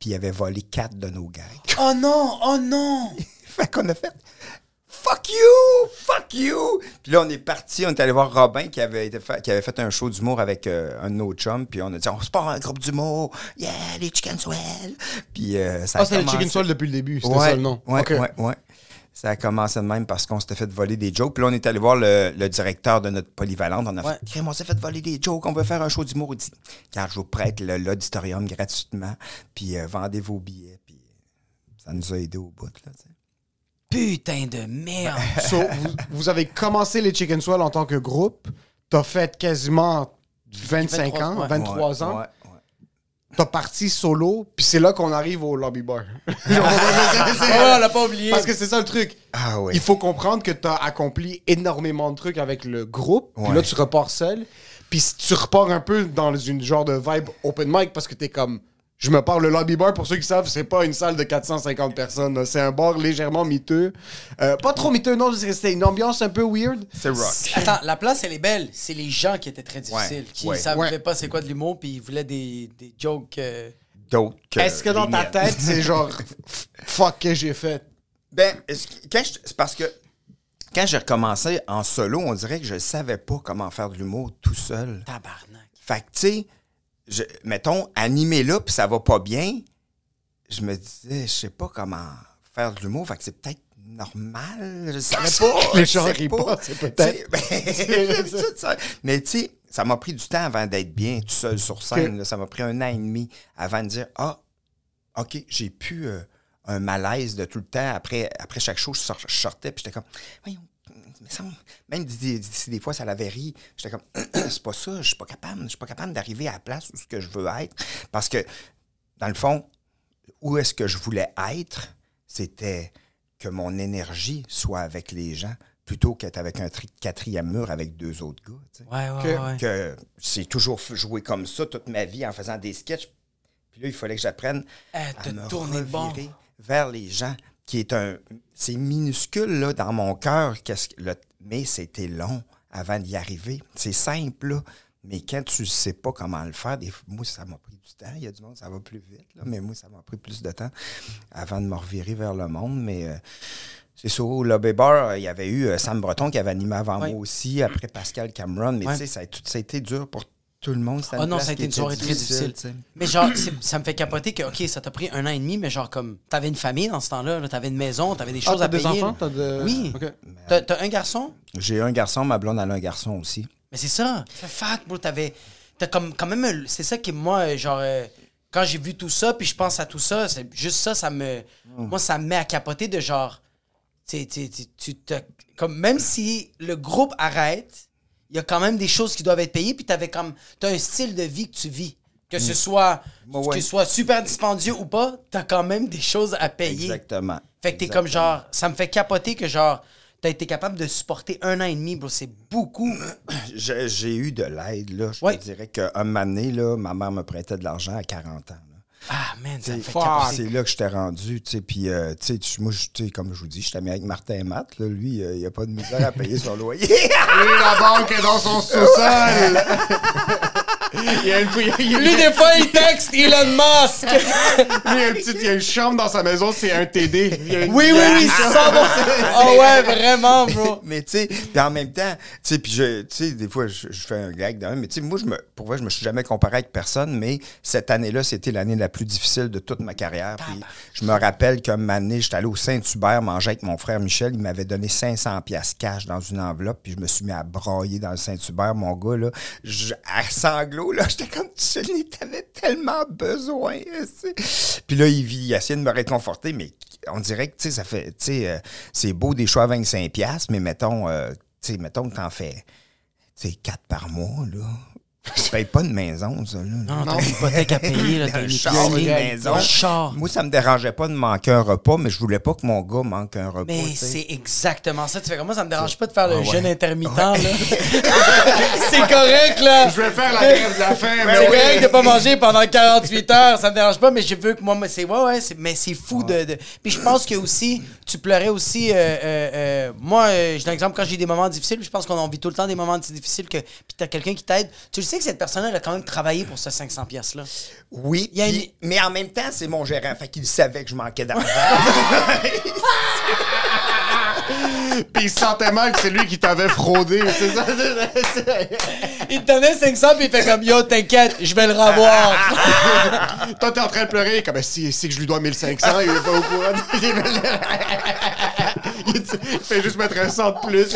puis il avait volé quatre de nos gags. Oh non, oh non! Fait qu'on a fait Fuck you! Fuck you! Puis là, on est parti, on est allé voir Robin qui avait, été fait, qui avait fait un show d'humour avec euh, un de nos chums. Puis on a dit, on se part un groupe d'humour. Yeah, les Chicken Swell! Puis euh, ça a Ah, c'était le commencé- Chicken Soul depuis le début. C'était ouais, ça le nom. Ouais, ouais, ouais. Ça a commencé de même parce qu'on s'était fait voler des jokes. Puis là, on est allé voir le, le directeur de notre polyvalente. On a Ouais. fait, on s'est fait voler des jokes. On veut faire un show d'humour. Il dit, car je vous prête l'auditorium gratuitement. Puis euh, vendez vos billets. Puis ça nous a aidés au bout. Là, tu sais. Putain de merde! So, vous, vous avez commencé les Chicken Swell en tant que groupe. T'as fait quasiment 25 23, ans, ouais. 23 ans. Ouais. T'as parti solo, puis c'est là qu'on arrive au lobby bar. Oh, on l'a pas oublié! Parce que c'est ça le truc. Ah oui. Il faut comprendre que tu as accompli énormément de trucs avec le groupe. Puis là, tu repars seul. Puis tu repars un peu dans une genre de vibe open mic parce que tu es comme. Je me parle, le lobby bar, pour ceux qui savent, c'est pas une salle de 450 personnes. C'est un bar légèrement miteux. Euh, pas trop miteux, non, c'était une ambiance un peu weird. C'est rock. Attends, la place, elle est belle. C'est les gens qui étaient très difficiles, qui ouais. savaient Ouais. pas c'est quoi de l'humour, puis ils voulaient des, des jokes. euh, Est-ce que dans ta tête, c'est genre fuck que j'ai fait? Ben, quand je- c'est parce que quand j'ai recommencé en solo, on dirait que je savais pas comment faire de l'humour tout seul. Tabarnak. Fait que, tu sais, je- mettons, animé là, puis ça va pas bien, je me disais, je sais pas comment faire de l'humour, fait que c'est peut-être normal, je savais pas. Les gens rient pas. c'est peut-être. Ben. Mais tu sais, ça m'a pris du temps avant d'être bien tout seul sur scène. là. Ça m'a pris un an et demi avant de dire, ah, OK, j'ai pu euh, un malaise de tout le temps. Après, après chaque show, sor- je sortais, puis j'étais comme, voyons, mais ça, même si des fois ça l'avait ri, j'étais comme, c'est pas ça, je suis pas capable, je suis pas capable d'arriver à la place où ce que je veux être. Parce que, dans le fond, où est-ce que je voulais être, c'était que mon énergie soit avec les gens plutôt qu'être avec un tri- quatrième mur avec deux autres gars. Ouais, ouais, Que- ouais. Que j'ai toujours joué comme ça toute ma vie en faisant des sketchs. Puis là, il fallait que j'apprenne Eh, à me tourner bon. vers les gens, qui est un... C'est minuscule, là, dans mon cœur, qu'est-ce que le- mais c'était long avant d'y arriver. C'est simple, là. Mais quand tu sais pas comment le faire, des... moi, ça m'a pris du temps. Il y a du monde, ça va plus vite, là, mais moi, ça m'a pris plus de temps avant de me revirer vers le monde. Mais euh, c'est ça, au Lobby Bar, euh, il y avait eu euh, Sam Breton qui avait animé avant moi aussi, après Pascal Cameron. Mais tu sais, ça, a tout- ça a été dur pour tout le monde. Ah une non, ça a été une soirée très difficile. Mais genre, ça me fait capoter que, OK, ça t'a pris un an et demi, mais genre, comme, t'avais une famille dans ce temps-là, là, t'avais une maison, t'avais des Ah, choses à des payer. enfants? de... Oui. Ok. T'as un garçon? J'ai un garçon, ma blonde, elle a un garçon aussi. Mais c'est ça. Fuck, bro. T'avais. T'as comme quand même. un- C'est ça qui, moi, euh, genre. euh, quand j'ai vu tout ça, puis je pense à tout ça, c'est juste ça, ça me. Moi, ça me met à capoter de genre. Tu tu- tu- tu te. Comme, même si le groupe arrête, il y a quand même des choses qui doivent être payées, puis t'avais comme. T'as un style de vie que tu vis. Que ce soit. Ouais, ouais. Que ce soit super dispendieux ou pas, t'as quand même des choses à payer. Exactement. Fait que t'es comme genre. Ça me fait capoter que genre. T'as été capable de supporter un an et demi, bro. C'est beaucoup. J'ai j'ai eu de l'aide, là. Je Ouais. te dirais qu'un moment donné, là, ma mère me prêtait de l'argent à 40 ans. là. Ah, man, capoter. C'est là que j'étais rendu, tu sais. Puis, euh, tu sais, moi, je- tu sais, comme je vous dis, je suis ami avec Martin et Matt. Là, lui, euh, il n'y a pas de misère à payer son loyer. Et la banque est dans son sous-sol! il y a une, il Lui, des fois, il texte Elon Musk. lui, il y a une petite, il y a une chambre dans sa maison, c'est un TD. Il y a une- Oui, oui, oui, c'est ça. Oh ouais, vraiment, bro. mais tu sais, puis en même temps, tu sais, puis je, tu sais, des fois, je, je fais un gag d'un, mais tu sais, moi, je me, pour vrai, je me suis jamais comparé avec personne, mais cette année-là, c'était l'année la plus difficile de toute ma carrière. Puis je me rappelle qu'une année, j'étais allé au Saint-Hubert manger avec mon frère Michel, il m'avait donné 500 pièces cash dans une enveloppe, puis je me suis mis à brailler dans le Saint-Hubert, mon gars, là, je, à sanglots, là, j'étais comme, tu t'avais tellement besoin. Puis là, il, il essayait de me réconforter, mais on dirait que, tu sais, ça fait, tu sais, euh, c'est beau des choix à 25 pièces mais mettons, euh, tu sais, mettons que t'en fais, tu sais, 4 par mois, là. Tu payes pas de maison, ça, là. Non, t'as une hypothèque à payer, là, t'as une char, une maison. Char. Moi, ça me dérangeait pas de manquer un repas, mais je voulais pas que mon gars manque un repas. Mais c'est exactement ça. Tu fais comme moi, ça me dérange pas de faire le Ah ouais. jeûne intermittent, là. c'est correct, là. Je vais faire la grève de la faim, mais C'est oui. correct de pas manger pendant 48 heures, ça me dérange pas, mais je veux que moi, c'est ouais, ouais, c'est- mais c'est fou de, de- Puis je pense que aussi, tu pleurais aussi. euh, euh, euh, moi, euh, je donne un exemple quand j'ai des moments difficiles, je pense qu'on en vit tout le temps des moments difficiles que puis t'as quelqu'un qui t'aide. Tu le sais que cette personne elle a quand même travaillé pour ce 500 pièces là. Oui, Il y a puis- mais en même temps, c'est mon gérant. Fait qu'il savait que je manquais d'argent. Puis il sentait mal que c'est lui qui t'avait fraudé, c'est ça? Il te donnait 500 puis il fait comme yo, t'inquiète, je vais le revoir. Toi, t'es en train de pleurer, comme si, si que je lui dois 1500, il est pas au courant. il fait juste mettre un 100 de plus.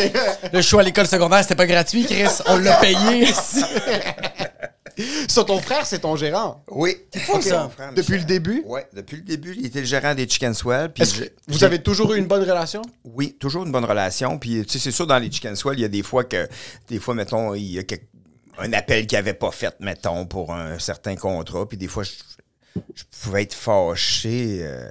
le choix à l'école secondaire, c'était pas gratuit, Chris, on l'a payé. Sur ton frère, c'est ton gérant. oui. fou, ça. mon frère Depuis le début? Oui, depuis le début, il était le gérant des Chicken Swell. Puis vous avez toujours eu une bonne relation? Oui, toujours une bonne relation. Puis, tu sais, c'est sûr, dans les Chicken Swell, il y a des fois que, des fois, mettons, il y a quelque- un appel qu'il n'avait pas fait, mettons, pour un certain contrat. Puis, des fois, je, je pouvais être fâché euh,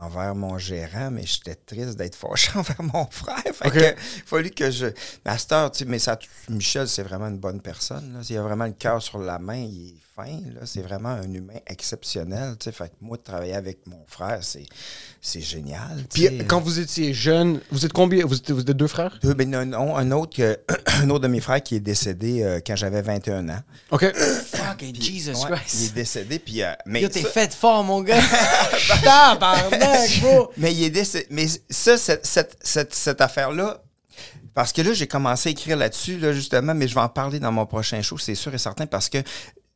envers mon gérant, mais j'étais triste d'être fâché envers mon frère. Fait Ok. que, fallu que je. Master, tu sais, mais ça, Michel, c'est vraiment une bonne personne. Là. Il a vraiment le cœur sur la main, il est fin. Là. C'est vraiment un humain exceptionnel. Tu sais. Fait que moi, de travailler avec mon frère, c'est, c'est génial. Puis quand vous étiez jeune, vous êtes combien? Vous êtes, vous êtes deux frères? Deux, ben, non, non, un, autre que, un autre de mes frères qui est décédé euh, quand j'avais 21 ans. OK. Fucking Jesus Ouais, il est Christ. décédé, puis... euh, mais Yo, t'es ça- fait fort, mon gars. Tabarnak, bro. Mais il est décédé. Mais ça, cette, cette, cette, cette affaire-là, parce que là, j'ai commencé à écrire là-dessus, là, justement, mais je vais en parler dans mon prochain show, c'est sûr et certain, parce que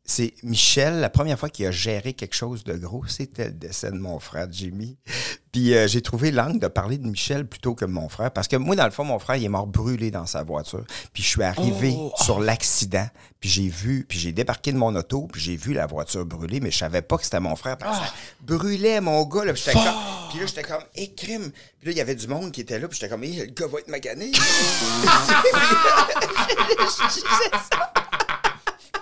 c'est Michel, la première fois qu'il a géré quelque chose de gros, c'était le décès de mon frère Jimmy. Puis euh, j'ai trouvé l'angle de parler de Michel plutôt que de mon frère, parce que moi, dans le fond, mon frère, il est mort brûlé dans sa voiture. Puis je suis arrivé Oh, sur l'accident, puis j'ai vu, puis j'ai débarqué de mon auto, puis j'ai vu la voiture brûler, mais je savais pas que c'était mon frère, parce que ça brûlait, mon gars, là, puis j'étais comme, puis là, j'étais comme, hé, crime. Puis là, il y avait du monde qui était là, puis j'étais comme, hé, le gars va être magané.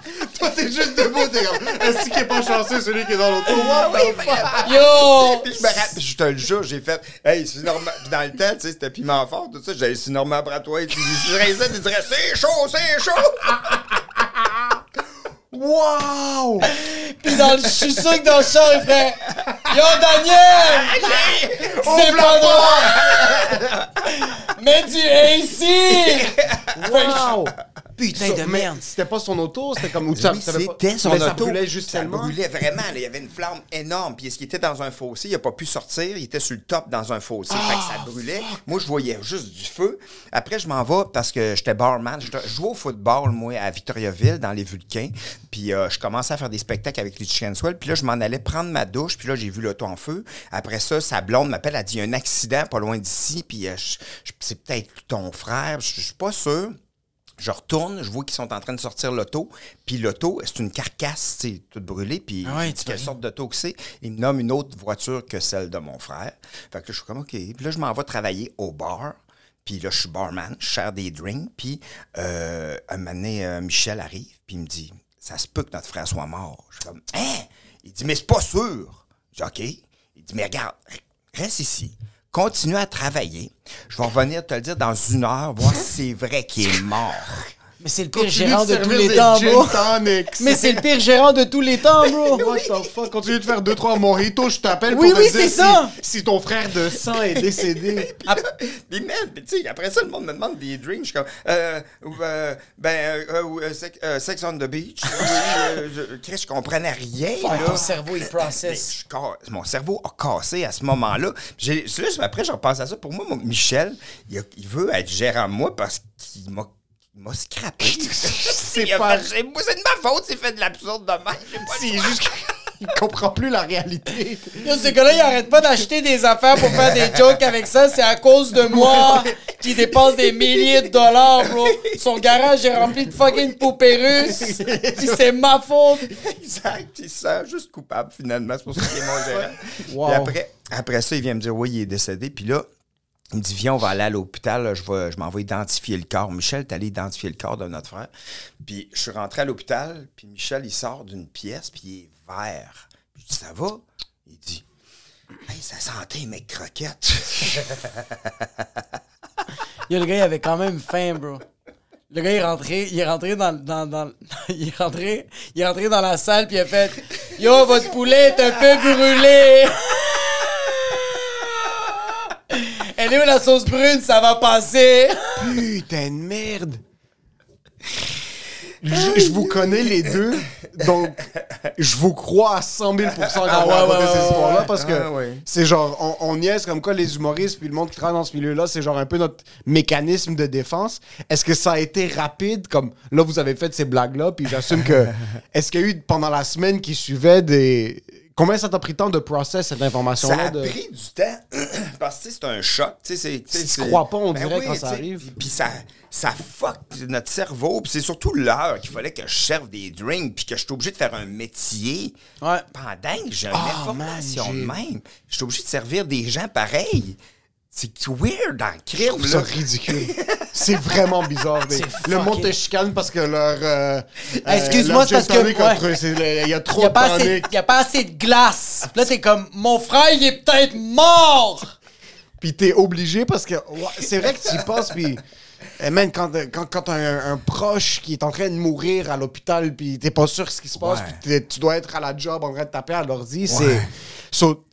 Toi, t'es juste debout, t'es comme. Est-ce qu'il est pas chanceux, celui qui est dans l'auto? Ouais, ouais, Yo! Puis je me rappelle, je te le jure, j'ai fait, hey, c'est normal. Puis dans le temps, tu sais, c'était piment fort, tout ça. J'avais, c'est normal, bratois. Tu dirais ça, tu dirais, c'est chaud, c'est chaud. Wow! Puis dans le, je suis sûr que dans le char, il fait Yo, Daniel! C'est pas noir! Mets du AC! Wow! Putain de Mais merde. C'était pas son auto, c'était comme. Oui, c'était son mais ça auto. brûlait juste ça tellement. brûlait vraiment. là. Il y avait une flamme énorme. Puis est-ce qu'il était dans un fossé? Il n'a pas pu sortir. Il était sur le top dans un fossé. fait que Ah, ça brûlait. Moi, je voyais juste du feu. Après, je m'en vais parce que j'étais barman. Je jouais au football, moi, à Victoriaville, dans les Vulcains. Puis euh, je commençais à faire des spectacles avec les Chicken Swell. Puis là, je m'en allais prendre ma douche. Puis là, j'ai vu l'auto en feu. Après ça, sa blonde m'appelle. Elle dit, il y a un accident pas loin d'ici. Puis euh, c'est peut-être ton frère. Je je suis pas sûr. Je retourne, je vois qu'ils sont en train de sortir l'auto. Puis l'auto, c'est une carcasse, sais, toute brûlée. Puis Ah ouais, quelle sorte d'auto que c'est? Il me nomme une autre voiture que celle de mon frère. Fait que là, je suis comme, OK. Puis là, je m'en vais travailler au bar. Puis là, je suis barman, je sers des drinks. Puis euh, un moment donné, euh, Michel arrive, puis il me dit, ça se peut que notre frère soit mort. Je suis comme, hein? Il dit, mais c'est pas sûr. Je dis, OK. Il dit, mais regarde, reste ici. Continue à travailler. Je vais revenir te le dire dans une heure, voir si c'est vrai qu'il est mort. Mais c'est le pire Continue gérant de tous les temps, bro. Mais c'est le pire gérant de tous les temps, bro. What the fuck? Continue de faire 2-3 mojitos, je t'appelle Oui, pour oui, te dire c'est si- ça. Si, ton frère de sang est décédé. Puis, man, puis tu sais, après ça, le monde me demande des drinks. Je suis comme, euh, euh, ben, euh, euh, sex, euh, sex on the beach. Je, Chris, je comprenais rien, Ah, là. ton cerveau, il Mais je ca- mon cerveau a cassé à ce moment-là. Là, après, je repense à ça. Pour moi, mon- Michel, il, a- il veut être gérant de moi parce qu'il m'a il m'a scrappé. C'est pas- fait- moi, c'est de ma faute s'il fait de l'absurde de même. J'ai pas le C'est juste qu'il comprend plus la réalité. Yo, ce gars-là, il arrête pas d'acheter des affaires pour faire des jokes avec ça. C'est à cause de moi qui dépense des milliers de dollars, bro. Son garage est rempli de fucking poupées russes. Puis c'est ma faute. Exact. Il se sent juste coupable, finalement. C'est pour ça qu'il est mon gérant. Wow. Puis après, après ça, il vient me dire, oui, il est décédé. Puis là, Il me dit, viens, on va aller à l'hôpital, je, je m'en vais identifier le corps. Michel est allé identifier le corps de notre frère. Puis je suis rentré à l'hôpital, puis Michel, il sort d'une pièce, puis il est vert. Je dis, ça va? Il dit, hey, ça sentait mec croquette. Yo, le gars, il avait quand même faim, bro. Le gars, il est rentré, il est rentré dans, dans, dans- il est rentré, il est rentré dans la salle puis il a fait Yo, votre poulet est un peu brûlé. La sauce brune? Ça va passer. Putain de merde! Je, je vous connais les deux, donc je vous crois à 100 000 quand Ah vous ouais, ouais, ces ouais, histoires-là parce que Ah ouais. c'est genre, on, on niaise comme quoi les humoristes puis le monde qui travaille dans ce milieu-là, c'est genre un peu notre mécanisme de défense. Est-ce que ça a été rapide? Comme là, vous avez fait ces blagues-là, puis j'assume que. Est-ce qu'il y a eu pendant la semaine qui suivait des. Combien ça t'a pris de temps de process cette Ça information-là? a de- pris du temps parce que c'est un choc. Tu sais, Si tu crois pas, on Ben dirait, oui, quand ça arrive. Puis, ça, ça fuck notre cerveau. Puis c'est surtout l'heure qu'il fallait que je serve des drinks puis que je suis obligé de faire un métier Ouais. pendant que j'ai une Ah, information man, même. Je suis obligé de servir des gens pareils. C'est weird Je crime. trouve ça là. ridicule. C'est vraiment bizarre. mais le monde te chicane parce que leur. euh, Ah, excuse-moi, c'est parce que- ouais. Il y a Il trop y a, de pas assez, tonic. y a pas assez de glace. Là, t'es comme Mon frère, il est peut-être mort. Puis t'es obligé parce que. ouais, c'est vrai que tu y passes, puis. eh, man, quand, quand, quand t'as un, un proche qui est en train de mourir à l'hôpital, puis t'es pas sûr ce qui se passe, Ouais. puis tu dois être à la job en train de taper à l'ordi, c'est. So,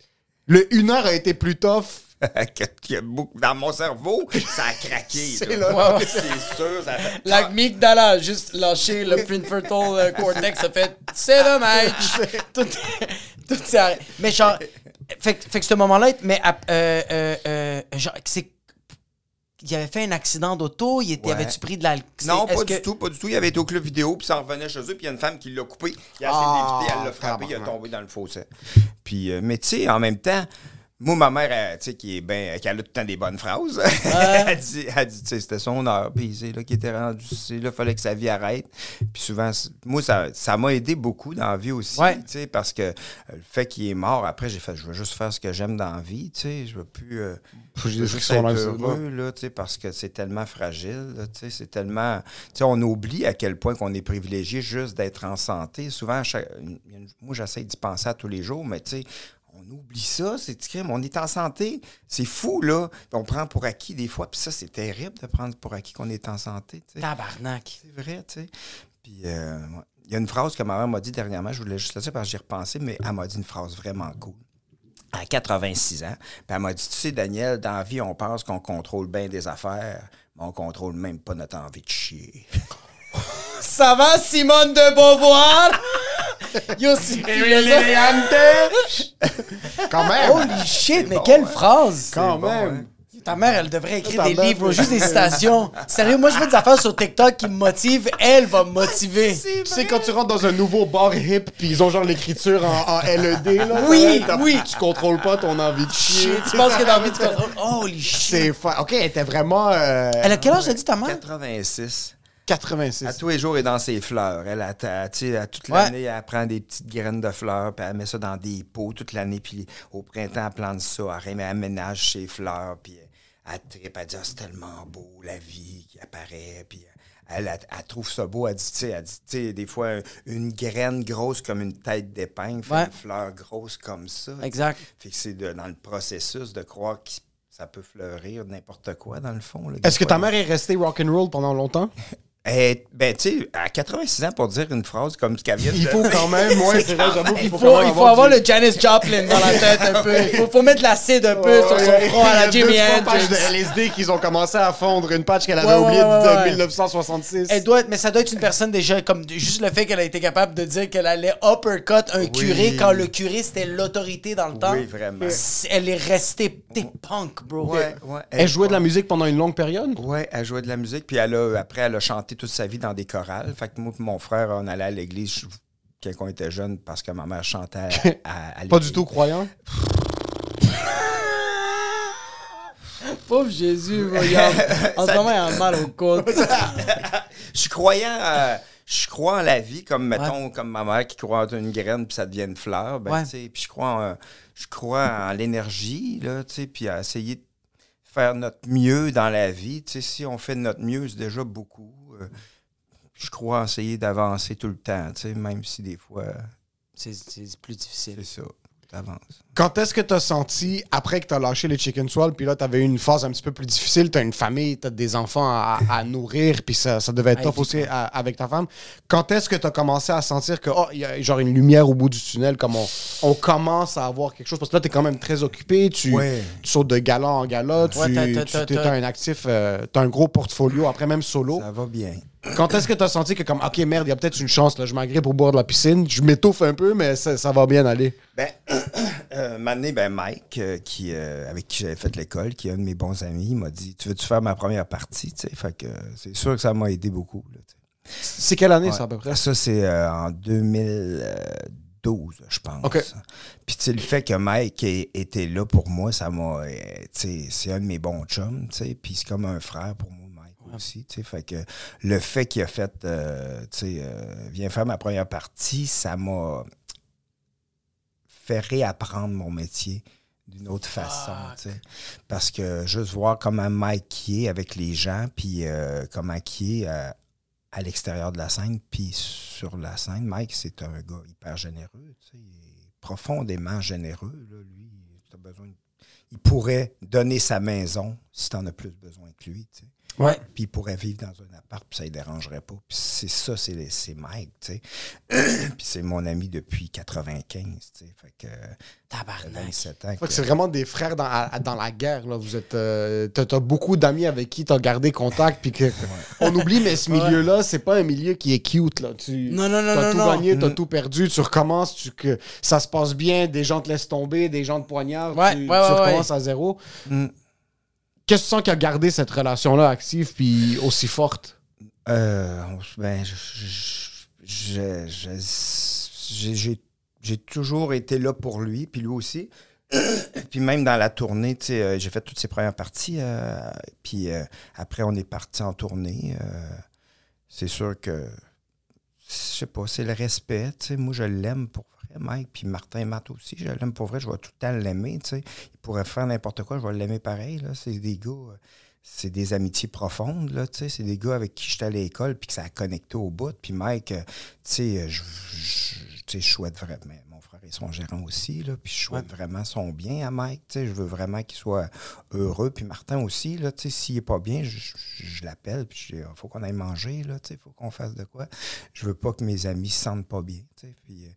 le une heure a été plus tough. Dans mon cerveau, ça a craqué. C'est. Ouais, sûr. Ça fait... L'amygdala a juste lâché le prefrontal euh, cortex, a fait c'est dommage. tout tout s'est arrêté. Mais genre, fait, que- fait que ce moment-là, mais euh, euh, euh, genre, c'est. Il avait fait un accident d'auto, il était, Ouais. avait-tu pris de l'alcool? Non, pas que- du tout, pas du tout. Il avait été au club vidéo, puis ça en revenait chez eux, puis il y a une femme qui l'a coupé. Il a essayé Ah, d'éviter, elle l'a frappé, il a tabarnak. tombé dans le fossé. Puis, euh, mais tu sais, en même temps, moi, ma mère, elle, tu sais, qui est ben, qui a tout le temps des bonnes phrases, elle dit, elle dit, tu sais, c'était son heure, puis c'est là qui était rendu, c'est là, fallait que sa vie arrête. Puis souvent, moi, ça ça m'a aidé beaucoup dans la vie aussi, Ouais. tu sais, parce que euh, le fait qu'il est mort, après, j'ai fait, je veux juste faire ce que j'aime dans la vie, tu sais, je veux plus... euh, je veux juste être là, c'est heureux, là, tu sais, parce que c'est tellement fragile, là, tu sais, c'est tellement... Tu sais, on oublie à quel point qu'on est privilégié juste d'être en santé. Souvent, chaque- moi, j'essaie d'y penser à tous les jours, mais tu sais, on oublie ça, c'est crime. On est en santé. C'est fou, là. On prend pour acquis des fois, puis ça, c'est terrible de prendre pour acquis qu'on est en santé. Tabarnak. C'est vrai, tu sais. Puis, euh, ouais. il y a une phrase que ma mère m'a dit dernièrement, je voulais juste le dire parce que j'y ai repensé, mais elle m'a dit une phrase vraiment cool. À 86 ans, puis elle m'a dit Tu sais, Daniel, dans la vie, on pense qu'on contrôle bien des affaires, mais on contrôle même pas notre envie de chier. Ça va, Simone de Beauvoir? Yo, si Quand même! Holy shit, mais bon, quelle hein? phrase! Quand bon, même! Ta mère, elle devrait écrire des livres, juste des citations. Sérieux, moi, je veux des affaires sur TikTok qui me motivent. Elle va me motiver. Tu sais, quand tu rentres dans un nouveau bar hip, puis ils ont genre l'écriture en, en LED, là. Oui, oui. Tu contrôles pas ton envie de chier. Tu penses que dans la vie, tu contrôles? Holy shit! C'est fa... Ok, elle était vraiment. euh, Elle a quel âge, t'as dit, ta mère? 86. 86. À tous les jours, elle est dans ses fleurs. Elle, a, tu sais, à toute Ouais. l'année, elle prend des petites graines de fleurs, puis elle met ça dans des pots toute l'année. Puis au printemps, elle plante ça. Elle aménage ses fleurs, puis elle tripe. Elle dit Ah, c'est tellement beau, la vie qui apparaît. Puis elle, elle, elle trouve ça beau. Elle dit, tu sais, des fois, une graine grosse comme une tête d'épingle Ouais. une fleur grosse comme ça. Exact. Fait que c'est dans le processus de croire que ça peut fleurir n'importe quoi, dans le fond. Est-ce que ta mère est restée rock'n'roll pendant longtemps? eh, ben, tu sais, à 86 ans, pour dire une phrase comme ce qu'elle vient de Il faut quand même, ouais, c'est vrai, j'avoue qu'il Il faut, faut, quand même il faut avoir du- le Janis Joplin dans la tête un peu. Il faut, faut mettre l'acide un peu Ouais, sur son ouais, front à la a Jimi Hendrix. de LSD qu'ils ont commencé à fondre, une patch qu'elle avait Ouais, ouais, oubliée ouais, de ouais. 1966. Elle doit être, mais ça doit être une personne déjà comme juste le fait qu'elle a été capable de dire qu'elle allait uppercut un curé quand le curé c'était l'autorité dans le temps. Oui, vraiment. Elle est restée t'es punk, bro. Ouais, ouais. Elle jouait de la musique pendant une longue période? Ouais, elle jouait de la musique, puis elle a, après, elle a chanté toute sa vie dans des chorales. Fait que moi et mon frère, on allait à l'église quand on était jeunes parce que ma mère chantait à, à- à Pas du tout croyant? Pauvre Jésus, regarde. En ce moment, il a mal au côte. Je suis croyant, euh, je crois en la vie, comme mettons, comme ma mère qui croit en une graine puis ça devient une fleur. Ben, puis je crois, en, je crois en l'énergie, là, tu sais, puis à essayer de faire notre mieux dans la vie. Tu sais, si on fait de notre mieux, c'est déjà beaucoup. Euh, je crois essayer d'avancer tout le temps, tu sais, même si des fois, C'est c'est plus difficile. c'est ça, t'avances. Quand est-ce que tu as senti, après que tu as lâché les chicken swallow, puis là, tu avais eu une phase un petit peu plus difficile, tu as une famille, tu as des enfants à, à nourrir, puis ça, ça devait être Ah, tough aussi à- avec ta femme. Quand est-ce que tu as commencé à sentir que, oh, il y a genre une lumière au bout du tunnel, comme on, on commence à avoir quelque chose? Parce que là, tu es quand même très occupé, tu, Ouais. tu sautes de gala en gala, tu Ouais, t'as- un actif, euh, tu as un gros portfolio, après même solo. Ça va bien. Quand est-ce que tu as senti que, comme, OK, merde, il y a peut-être une chance, là, je m'agrippe pour boire de la piscine, je m'étouffe un peu, mais ça, ça va bien aller? Ben, euh, moment donné, ben Mike, euh, qui, euh, avec qui j'avais fait l'école, qui est un de mes bons amis, il m'a dit Tu veux-tu faire ma première partie? Fait que euh, c'est sûr que ça m'a aidé beaucoup. là. C'est quelle année, Ouais. ça, à peu près? Ça, c'est euh, en 2012, je pense. Puis, tu le fait que Mike ait- était là pour moi, ça m'a. euh, c'est un de mes bons chums, tu sais. Puis, c'est comme un frère pour moi, Mike aussi. Fait que le fait qu'il a fait, euh, euh, viens faire ma première partie, ça m'a fait réapprendre mon métier d'une autre façon. Parce que juste voir comment Mike qui est avec les gens, puis euh, comment qui est euh, à l'extérieur de la scène, puis sur la scène, Mike, c'est un gars hyper généreux, il est profondément généreux, là, lui, besoin de- il pourrait donner sa maison si tu en as plus besoin que lui. Ouais. Puis il pourrait vivre dans un appart, puis ça ne dérangerait pas. Puis c'est ça, c'est les- c'est Mike, tu sais. puis c'est mon ami depuis 95, tu sais. Fait que Tabarnak. 27 ans. Fait que que- c'est vraiment des frères dans, à- dans la guerre. Là. Vous êtes, euh, t'as, t'as beaucoup d'amis avec qui t'as gardé contact. Puis que, on oublie, mais ce milieu-là, c'est pas un milieu qui est cute. Là. Tu, Non, non, non, t'as non, tout non. gagné, t'as Mm. tout perdu. Tu recommences, tu, que, ça se passe bien, des gens te laissent tomber, des gens te poignardent. Ouais, tu, ouais, tu ouais, recommences à zéro. Mm. Qu'est-ce que tu sens qui a gardé cette relation-là active puis aussi forte? Euh, ben, j'ai- toujours été là pour lui, puis lui aussi. puis même dans la tournée, euh, j'ai fait toutes ses premières parties. euh, puis euh, après, on est parti en tournée. c'est sûr que, je sais pas, c'est le respect. Moi, je l'aime pour Mike. Puis Martin Matt aussi, je l'aime pour vrai. Je vais tout le temps l'aimer. Il pourrait faire n'importe quoi, je vais l'aimer pareil. C'est des gars, euh, c'est des amitiés profondes. C'est des gars avec qui j'étais à l'école, puis que ça a connecté au bout. Puis Mike, euh, euh, je, je, tu sais, je souhaite vraiment. Et son gérant aussi, là, puis je souhaite vraiment son bien à Mike. tu sais. Je veux vraiment qu'il soit heureux. Puis Martin aussi, là, tu sais, s'il n'est pas bien, je, je- je l'appelle, puis je dis, il faut qu'on aille manger, il faut qu'on fasse de quoi. Je veux pas que mes amis se sentent pas bien. tu sais. Puis, euh,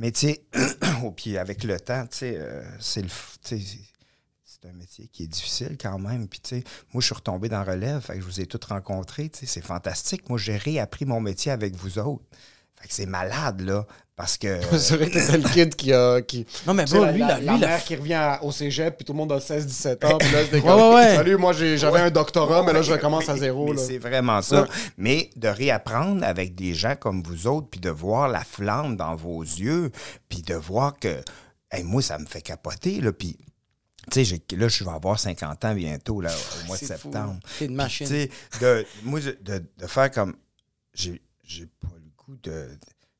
mais tu sais, oh, puis avec le temps, tu sais, euh, c'est le. tu sais, c'est- c'est un métier qui est difficile quand même. Puis, tu sais, moi, je suis retombé dans relève. Fait que je vous ai tous rencontrés. Tu sais, c'est fantastique. Moi, j'ai réappris mon métier avec vous autres. Fait que c'est malade, là. Parce que. c'est vrai que t'es le kid qui a. Qui, Non, mais la, lui, la- là, la lui, là, mère qui revient au cégep, puis tout le monde a 16-17 ans. Puis là, c'était Ouais, comme, ouais, ouais. Salut, moi, j'ai- j'avais un doctorat, mais là, je recommence à zéro. mais là. C'est vraiment ça. Ouais. Mais de réapprendre avec des gens comme vous autres, puis de voir la flamme dans vos yeux, puis de voir que, hey, moi, ça me fait capoter, là, puis... Tu sais, là, je vais avoir 50 ans bientôt, là, au mois de C'est fou. septembre. T'es une machine. tu sais, de, moi, de, de- de faire comme. J'ai j'ai pas de.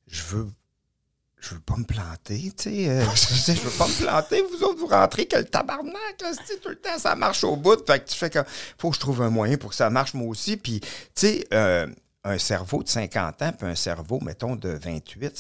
Je veux. Je veux pas me planter, tu sais. euh, je, veux pas me planter. Vous autres, vous rentrez que le tabarnak, là, tout le temps, ça marche au bout. Fait que tu fais comme. Faut que je trouve un moyen pour que ça marche moi aussi. Puis, tu sais, euh, un cerveau de 50 ans, puis un cerveau, mettons, de 28,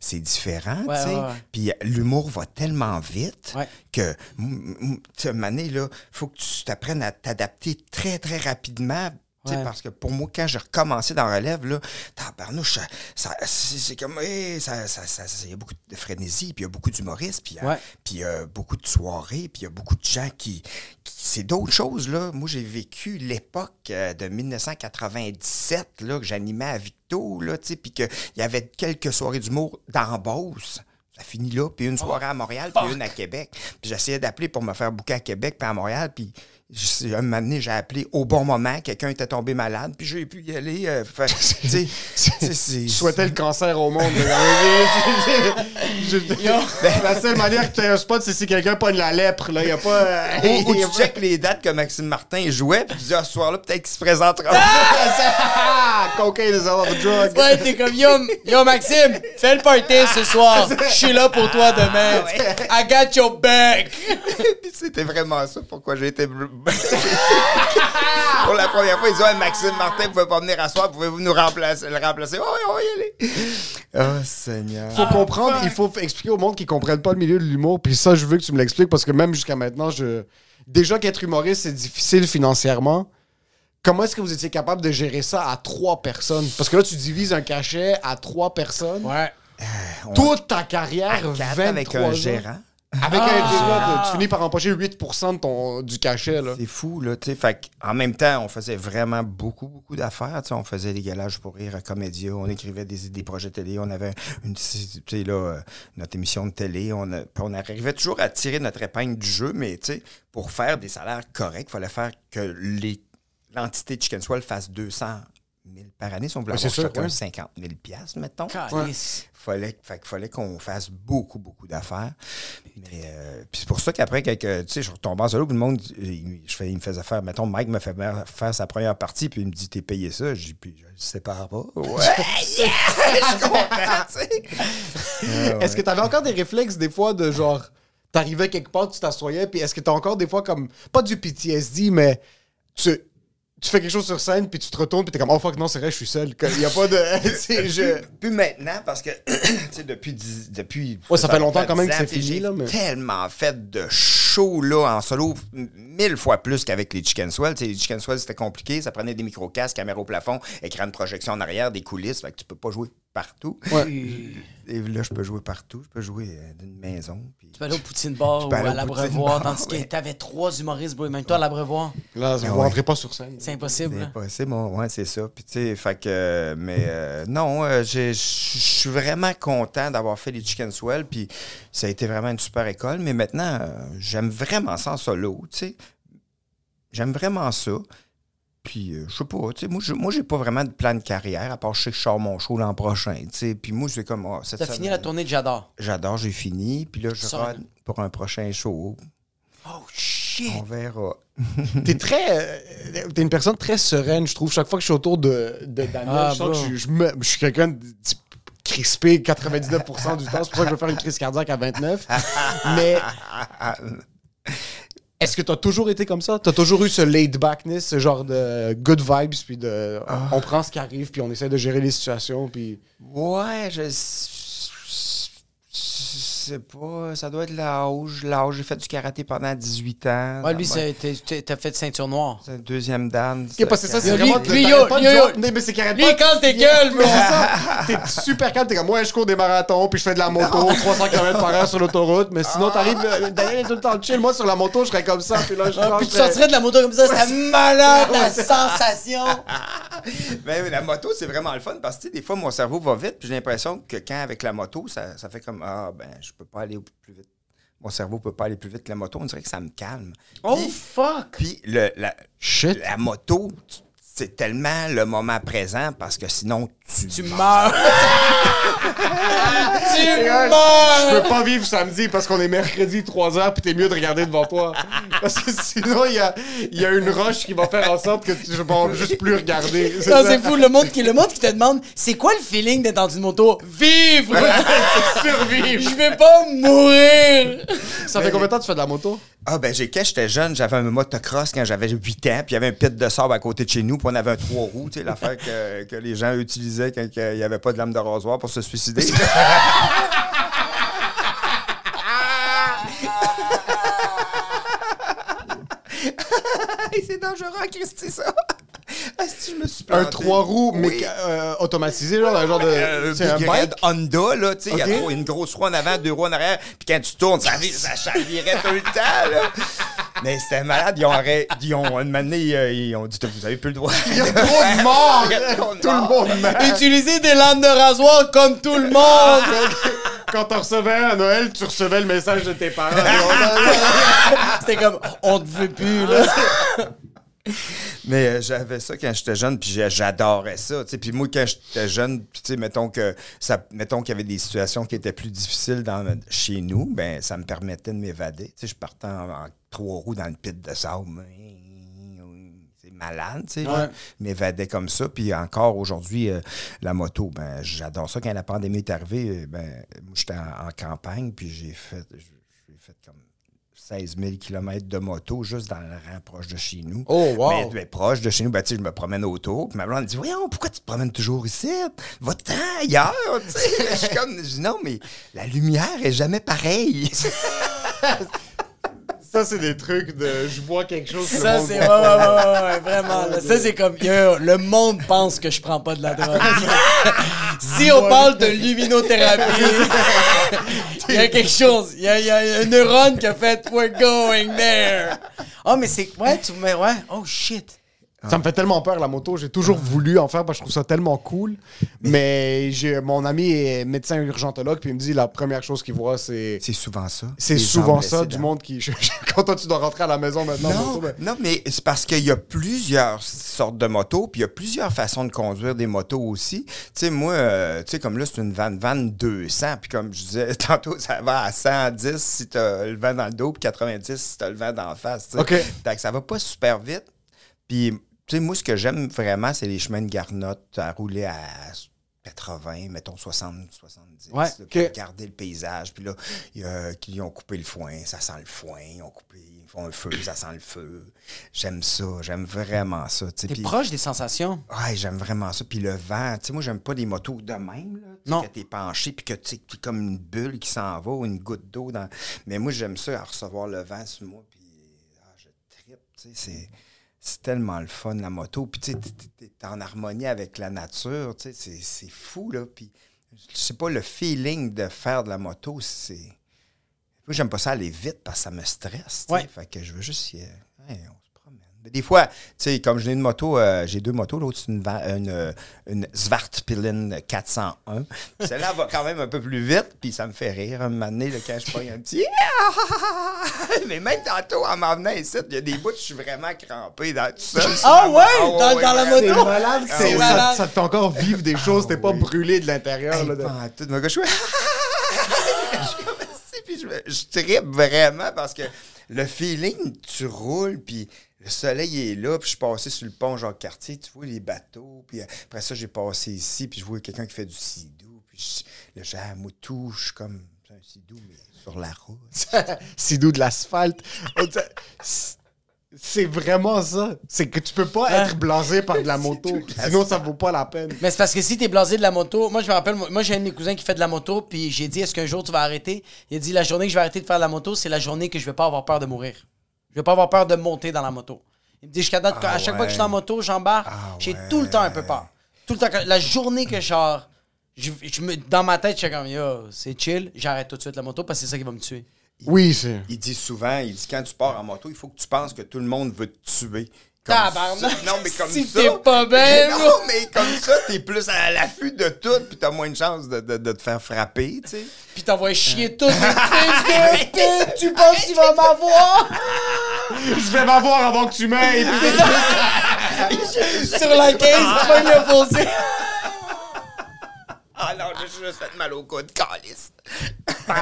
c'est- différent, Ouais, tu sais. ouais, ouais. Puis l'humour va tellement vite que, tu sais, là, faut que tu t'apprennes à t'adapter très, très rapidement. Ouais. Parce que pour moi, quand j'ai recommencé dans Relève, là, tabarnouche, ça, ça- c'est comme, hey, ça, ça, ça- ça- il y a beaucoup de frénésie, puis il y a beaucoup d'humoristes, puis il y a- Ouais. puis il y a beaucoup de soirées, puis il y a beaucoup de gens qui... qui- c'est d'autres choses, là. Moi, j'ai vécu l'époque euh, de 1997, là, que j'animais à Victo, là, tu sais, puis qu'il y avait quelques soirées d'humour dans Beauce. Ça finit là, puis une soirée à Montréal, puis une à Québec. Puis j'essayais d'appeler pour me faire bouquer à Québec, puis à Montréal, puis un moment donné, j'ai appelé au bon moment, quelqu'un était tombé malade, puis j'ai pu y aller. euh, fait- tu sais, c'est- c'est- Je souhaitais le cancer au monde. La seule manière que tu aies un spot, c'est si quelqu'un pogne la lèpre. Là. Il y a pas. euh, Ou, ou il y a tu pas- checkes les dates que Maxime Martin jouait, puis tu dis, ah, ce soir-là, peut-être qu'il se présentera. Ah, Cocaine is all of a drug. Ouais, t'es comme yo, yo Maxime, fais le party ce soir. Je suis là pour toi demain. I got your back. C'était vraiment ça pourquoi j'ai été Pour la première fois, ils disent Ouais, Maxime Martin, vous pouvez pas venir à soir, pouvez-vous nous remplacer, le remplacer? Oui, on va y aller. Oh, Seigneur. faut comprendre, il faut expliquer au monde qui comprennent pas le milieu de l'humour. Puis ça, je veux que tu me l'expliques parce que même jusqu'à maintenant, je déjà qu'être humoriste, c'est difficile financièrement. Comment est-ce que vous étiez capable de gérer ça à trois personnes? Parce que là, tu divises un cachet à trois personnes. Ouais. Toute ta carrière, quatre 23 avec un ans. gérant. Avec un Ah! gérant, tu finis par empocher 8% de ton, du cachet. Là. C'est fou, là, tu sais. Fait en même temps, on faisait vraiment beaucoup, beaucoup d'affaires. Tu sais, on faisait des galages pour rire à Comédia, on écrivait des, des projets télé, on avait une, tu sais, là, euh, notre émission de télé. On, a- puis on arrivait toujours à tirer notre épingle du jeu, mais tu sais, pour faire des salaires corrects, il fallait faire que les- l'entité de Chicken Swell fasse 200 000 par année. Si on voulait Ouais, c'est avoir sûr, chacun ouais. 50 000 piastres, mettons. Calice. Fallait, fait qu'il fallait qu'on fasse beaucoup, beaucoup d'affaires. Mais euh, puis c'est pour ça qu'après, tu sais, je retombais en solo, puis le monde, il, je fais, il me faisait faire, mettons, Mike me fait faire sa première partie, puis il me dit, t'es payé ça? Je dis, puis je le sépare pas. Ouais, yeah! je suis content, tu sais. Ouais. Est-ce que tu avais encore des réflexes des fois de genre, t'arrivais quelque part, tu t'assoyais, puis est-ce que t'as encore des fois comme, pas du PTSD, mais tu, tu fais quelque chose sur scène, puis tu te retournes, puis t'es comme, oh fuck, non, c'est vrai, je suis seul. Il y a pas de. je... Plus maintenant, parce que, tu sais, depuis, dix- depuis. Ouais, ça fait longtemps quand même que c'est fini, là, mais- tellement fait de shows, là, en solo, mille fois plus qu'avec les Chicken Swell. Tu sais, les Chicken Swell, c'était compliqué. Ça prenait des micro-casques, caméra au plafond, écran de projection en arrière, des coulisses. Fait que tu peux pas jouer partout. Et là, je peux jouer partout. Je peux jouer euh, d'une maison. puis- Tu peux aller au Poutine Bar ou à au l'Abreuvoir, Poutine Bar, tandis que ouais. t'avais trois humoristes, même toi à l'Abreuvoir. Là, vous Ah rentrez pas sur scène. C'est impossible. C'est impossible, bon, ouais, c'est ça. Puis, tu sais, fait que, euh, mais euh, non, je suis vraiment content d'avoir fait les Chicken Swell, puis ça a été vraiment une super école. Mais maintenant, j'aime vraiment ça en solo, tu sais. J'aime vraiment ça. Puis, euh, je sais pas, tu sais, moi, je- moi, j'ai pas vraiment de plan de carrière, à part je sais que je sors mon show l'an prochain, tu sais. Puis moi, c'est comme, oh, cette T'as fini la tournée de J'adore. J'adore, j'ai fini. Puis là, je Sors run pour un prochain show. Oh shit! On verra. T'es très. euh, T'es une personne très sereine, je trouve. Chaque fois que je suis autour de, de Daniel, Ah, je sens que je, je me- je suis quelqu'un de de crispé 99% du temps. C'est pour ça que je vais faire une crise cardiaque à 29. Mais est-ce que t'as toujours été comme ça? T'as toujours eu ce laid-backness, ce genre de good vibes, puis de. On prend ce qui arrive, puis on essaie de gérer les situations, puis. Ouais, je sais pas. Ça doit être l'âge. L'âge, j'ai fait du karaté pendant 18 ans. Ouais, lui, c'est- t'es- t'es- t'as fait ceinture noire. C'est un deuxième dan. Ok, parce que ça, c'est vraiment. lui- lui, yo, de. Mais c'est carrément. Lui, il casse des gueules, Mais bro! c'est ça. T'es super calme. T'es comme, moi, je cours des marathons, puis je fais de la moto, 300 km par heure sur l'autoroute. Mais sinon, t'arrives. euh, Daniel est tout le temps chill. Moi, sur la moto, je serais comme ça. Puis là, je Ah, puis tu sortirais de la moto comme ça, c'était malade, la sensation! Mais la moto, c'est vraiment le fun parce que tu sais, des fois, mon cerveau va vite. Puis j'ai l'impression que quand avec la moto, ça, ça fait comme Ah, ben, je peux pas aller plus vite. Mon cerveau peut pas aller plus vite que la moto. On dirait que ça me calme. Oh Puis- fuck! Puis le, la, Shit. la moto, c'est tellement le moment présent parce que sinon, tu. Tu meurs! tu Je meurs! peux pas vivre samedi parce qu'on est mercredi 3h puis t'es mieux de regarder devant toi. Parce que sinon, il y a, il y a une roche qui va faire en sorte que tu, je vais juste plus regarder. Non, c'est fou, le monde, qui, le monde qui te demande c'est quoi le feeling d'être dans une moto? Vivre! Survivre. Je vais pas mourir! Ça fait combien de temps que tu fais de la moto? Ah, ben, j'ai, quand j'étais jeune, j'avais un motocross quand j'avais 8 ans, puis il y avait un pit de sable à côté de chez nous, puis on avait un trois roues, tu sais, l'affaire que, que les gens utilisaient quand il n'y avait pas de lame de rasoir pour se suicider. C'est dangereux, Christy, ça! Ah, si je me suis Un trois roues, mais Oui. euh, automatisé, genre, un genre de. Euh, c'est un bike? Honda, là, tu sais, il y a trop- une grosse roue en avant, deux roues en arrière, puis quand tu tournes, ça, ça chavirait tout le temps, là. Mais c'était malade, ils ont, arrêté, ils ont, une année, ils, ils ont dit, vous avez plus le droit. Il y a trop de morts! Tout le monde meurt. Utiliser des lames de rasoir comme tout le monde! Quand t'en recevais un à Noël, tu recevais le message de tes parents. C'était comme, on te veut plus, là. Mais euh, j'avais ça quand j'étais jeune, puis j'adorais ça. Puis moi, quand j'étais jeune, puis mettons que ça, mettons qu'il y avait des situations qui étaient plus difficiles dans, chez nous, ben ça me permettait de m'évader. Je partais en, en trois roues dans le pit de sable. C'est malade, tu sais. Ouais. M'évadais comme ça. Puis encore aujourd'hui, euh, la moto, ben j'adore ça. Quand la pandémie est arrivée, euh, ben j'étais en, en campagne, puis j'ai fait, 16 000 km de moto juste dans le rang proche de chez nous. Oh, wow. Mais, mais proche de chez nous, ben, tu sais, je me promène autour. Puis ma blonde dit Voyons, pourquoi tu te promènes toujours ici? Va-t'en ailleurs. je suis comme je dis, Non, mais la lumière est jamais pareille. Ça, c'est des trucs de. Je vois quelque chose. Ça, c'est. Ouais, ouais, ouais, vraiment. là. Ça, c'est comme. yo, le monde pense que je prends pas de la drogue. si on parle de luminothérapie, il y a quelque chose. Il y a, il y a un neurone qui a fait We're going there. Oh, mais c'est. Ouais, tu me. Ouais. Oh, shit. Ça me fait tellement peur la moto. J'ai toujours voulu en faire parce que je trouve ça tellement cool. Mais j'ai mon ami est médecin urgentologue puis il me dit la première chose qu'il voit c'est C'est souvent ça. c'est souvent ça du dans- monde qui quand toi tu dois rentrer à la maison maintenant en Non, moto, ben- non, mais c'est parce qu'il y a plusieurs sortes de motos, puis il y a plusieurs façons de conduire des motos aussi. Tu sais, moi, euh, tu sais, comme là, c'est une van van 200, puis comme je disais tantôt, ça va à 110 si t'as le vent dans le dos, puis 90 si t'as le vent d'en face. tu sais. OK. Que ça va pas super vite. Puis, tu sais, moi, ce que j'aime vraiment, c'est les chemins de garnotte à rouler à 80, mettons 60, 70. Ouais, là. Regarder le paysage. Puis là, il y a qui ont coupé le foin, ça sent le foin. Ils ont coupé, ils font un feu, ça sent le feu. J'aime ça, j'aime vraiment ça. T'es proche des sensations? Ouais, j'aime vraiment ça. Puis le vent, tu sais, moi, j'aime pas les motos de même, là. Non. Que t'es penché, puis que tu sais, t'es comme une bulle qui s'en va ou une goutte d'eau. dans... Mais moi, j'aime ça, à recevoir le vent sur moi, puis ah, je trippe, tu sais, c'est... C'est tellement le fun, la moto. Puis, tu sais, t'es- t'es t'es en harmonie avec la nature, tu sais, c'est- c'est fou, là. Puis, je sais pas, le feeling de faire de la moto, c'est... Moi, j'aime pas ça aller vite parce que ça me stresse. Ouais. Fait que je veux juste... y- des fois, tu sais, comme j'ai une moto, euh, j'ai deux motos. L'autre, c'est une, une, euh, une Svartpillen 401. Celle-là va quand même un peu plus vite, puis ça me fait rire. Un moment donné, là, quand je pogne un petit... Mais même tantôt, en m'en venant ici, il y a des bouts, je suis vraiment crampé dans tout ça. Ah ouais? Dans- dans la c'est moto? malade, Ah c'est- ouais. ça, malade. ça te fait encore vivre des choses, t'es pas oui. brûlé de l'intérieur. Hey, là, de- tout. Je suis... puis je, je trippe vraiment parce que le feeling, tu roules, puis le soleil est là, puis je suis passé sur le pont Jacques-Cartier, tu vois les bateaux, puis après ça, j'ai passé ici, puis je vois quelqu'un qui fait du sidou, puis je- le j'ai à Moutou, je suis comme c'est un sidou, mais sur la route. si doux de l'asphalte. C'est- vraiment ça. C'est que tu peux pas Hein? être blasé par de la moto. Sinon, ça vaut pas la peine. Mais c'est parce que si t'es blasé de la moto, moi je me rappelle, moi moi, j'ai un de mes cousins qui fait de la moto, puis j'ai dit est-ce qu'un jour tu vas arrêter? Il a dit la journée que je vais arrêter de faire de la moto, c'est la journée que je vais pas avoir peur de mourir. Je vais pas avoir peur de monter dans la moto. Il me dit jusqu'à date, Ah à chaque fois que je suis en moto, j'embarque, Ah j'ai ouais. tout le temps un peu peur. Tout le temps, la journée que je, je me, dans ma tête, je suis comme yo, c'est chill, j'arrête tout de suite la moto parce que c'est ça qui va me tuer. Oui, c'est. Il dit souvent, il dit quand tu pars en moto, il faut que tu penses que tout le monde veut te tuer. Comme Tabarnak! ça. Non, mais comme Si ça. t'es pas bien, Non, mais comme ça, t'es plus à l'affût de tout, puis t'as moins de chances de, de- de te faire frapper, tu sais. Puis t'envoies chier tout, fils de pute, tu penses qu'il va m'avoir? Je vais m'avoir avant que tu m'aides. Sur la caisse, tu vas le fossé. Ah non, j'ai juste fait mal au coude, calice. C'est-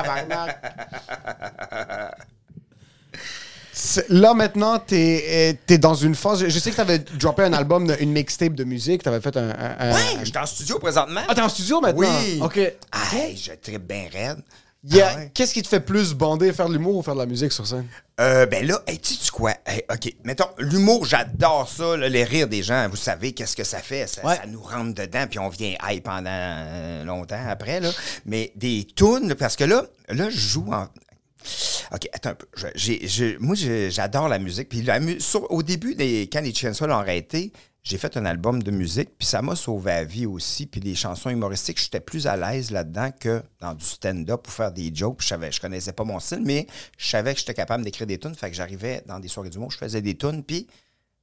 Là, maintenant, t'es es dans une phase. Je sais que t'avais droppé un album, une mixtape de musique. T'avais fait un. un- un- Ouais, j'étais en studio présentement. Ah, t'es en studio maintenant? Oui. OK. Hey, je tripe bien raide. Il y a- Ah ouais. Qu'est-ce qui te fait plus bander, faire de l'humour ou faire de la musique sur scène? Euh, ben là, hey, tu sais quoi? Hey, OK, mettons, l'humour, j'adore ça, là, les rires des gens. Vous savez qu'est-ce que ça fait? Ça, Ouais. ça nous rentre dedans, puis on vient high pendant euh, longtemps après, là. Mais des tunes, parce que là, là, je joue en... OK, attends un peu. Moi, j'adore la musique. Puis au début, quand les Chainsaw l'ont arrêté, j'ai fait un album de musique, puis ça m'a sauvé la vie aussi. Puis les chansons humoristiques, j'étais plus à l'aise là-dedans que dans du stand-up pour faire des jokes. Je, savais, je connaissais pas mon style, mais je savais que j'étais capable d'écrire des tunes. Fait que j'arrivais dans des soirées d'humour, je faisais des tunes, puis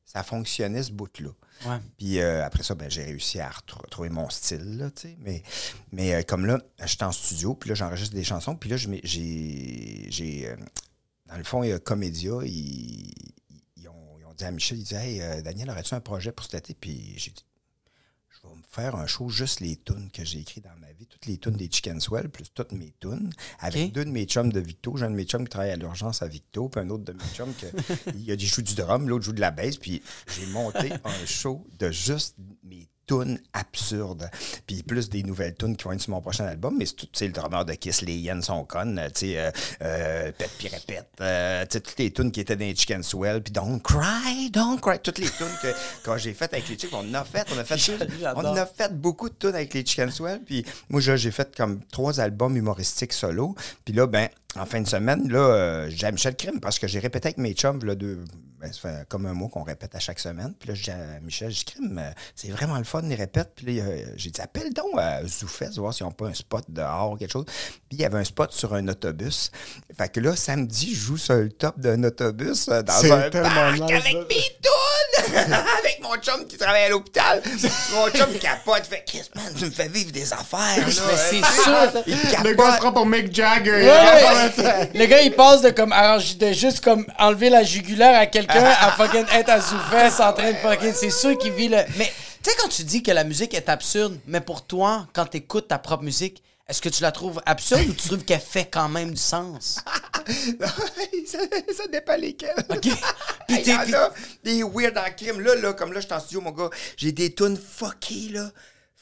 ça fonctionnait ce bout-là. Ouais. Puis euh, après ça, ben, j'ai réussi à retr- trouver mon style, là. Mais, mais euh, comme là, j'étais en studio, puis là, j'enregistre des chansons, puis là, j'ai... euh, dans le fond, il y a Comédia, ils, ils ont, ils ont dit à Michel, ils disaient Hey, Daniel, aurais-tu un projet pour cet été? » Puis j'ai dit vais me faire un show juste les tunes que j'ai écrites dans ma vie, toutes les tunes des Chicken Swell, plus toutes mes tunes, avec deux de mes chums de Victo. J'ai un de mes chums qui travaille à l'urgence à Victo, puis un autre de mes chums qui il a dit joue du drum, l'autre joue de la basse, puis j'ai monté un show de juste mes tunes absurdes. Puis plus des nouvelles tunes qui vont être sur mon prochain album. Mais c'est tout, tu sais, le drummer de Kiss, les hyènes sont connes. Tu sais, euh, euh, Pète puis répète. euh, tu sais, toutes les tunes qui étaient dans les Chicken Swell. Puis Don't Cry, Don't Cry. Toutes les tunes que quand j'ai faites avec les chicks, on en a fait. On a fait, on a fait beaucoup de tunes avec les Chicken Swell. Puis moi, j'ai fait comme trois albums humoristiques solo. Puis là, ben, en fin de semaine, là, euh, j'ai à Michel Crime parce que j'ai répété avec mes chums, là, deux, ben, ça fait comme un mois qu'on répète à chaque semaine. Puis là, j'ai dit à Michel, j'ai dit, Crime, euh, c'est vraiment le fun, les répètes. Puis là, euh, j'ai dit, appelle donc à Zoufès, voir s'ils n'ont pas un spot dehors ou quelque chose. Puis il y avait un spot sur un autobus. Fait que là, samedi, je joue sur le top d'un autobus euh, dans un parc nice, avec ça. mes avec mon chum qui travaille à l'hôpital. Mon chum capote, fait Chris, man, tu me fais vivre des affaires. Là, Mais c'est Euh, sûr. Il Le gars se capote. prend pour Mick Jagger. Ouais, Le gars, il passe de comme arranger- de juste comme enlever la jugulaire à quelqu'un à fucking être à Zoufès en train de fucking. C'est sûr qu'il vit le. Mais tu sais, quand tu dis que la musique est absurde, mais pour toi, quand tu écoutes ta propre musique, est-ce que tu la trouves absurde ou tu trouves qu'elle fait quand même du sens? ça, ça dépend lesquels. OK? Puis t'es des weird en crime. Là, là, comme là, je suis en studio, mon gars, j'ai des tunes fuckées, là.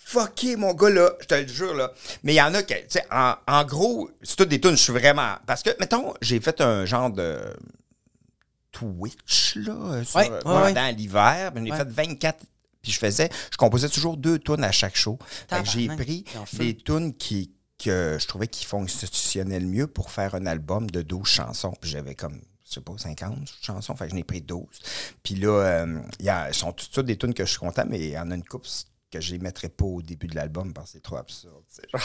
Fucké, mon gars, là. Je te le jure, là. Mais il y en a qui, tu sais, en, en gros, c'est toutes des tunes, je suis vraiment. Parce que, mettons, j'ai fait un genre de. Twitch, là, euh, sur- Ouais, ouais, pendant ouais. l'hiver. J'en ai fait 24. Puis je faisais, je composais toujours deux tunes à chaque show. Fait que j'ai pris des tunes qui, que je trouvais qui fonctionnaient le mieux pour faire un album de 12 chansons. Puis j'avais comme, je sais pas, 50 chansons. Fait que j'en ai pris 12. Puis là, euh, y a, sont toutes toutes des tunes que je suis content, mais il y en a une couple que je les mettrais pas au début de l'album parce que c'est trop absurde.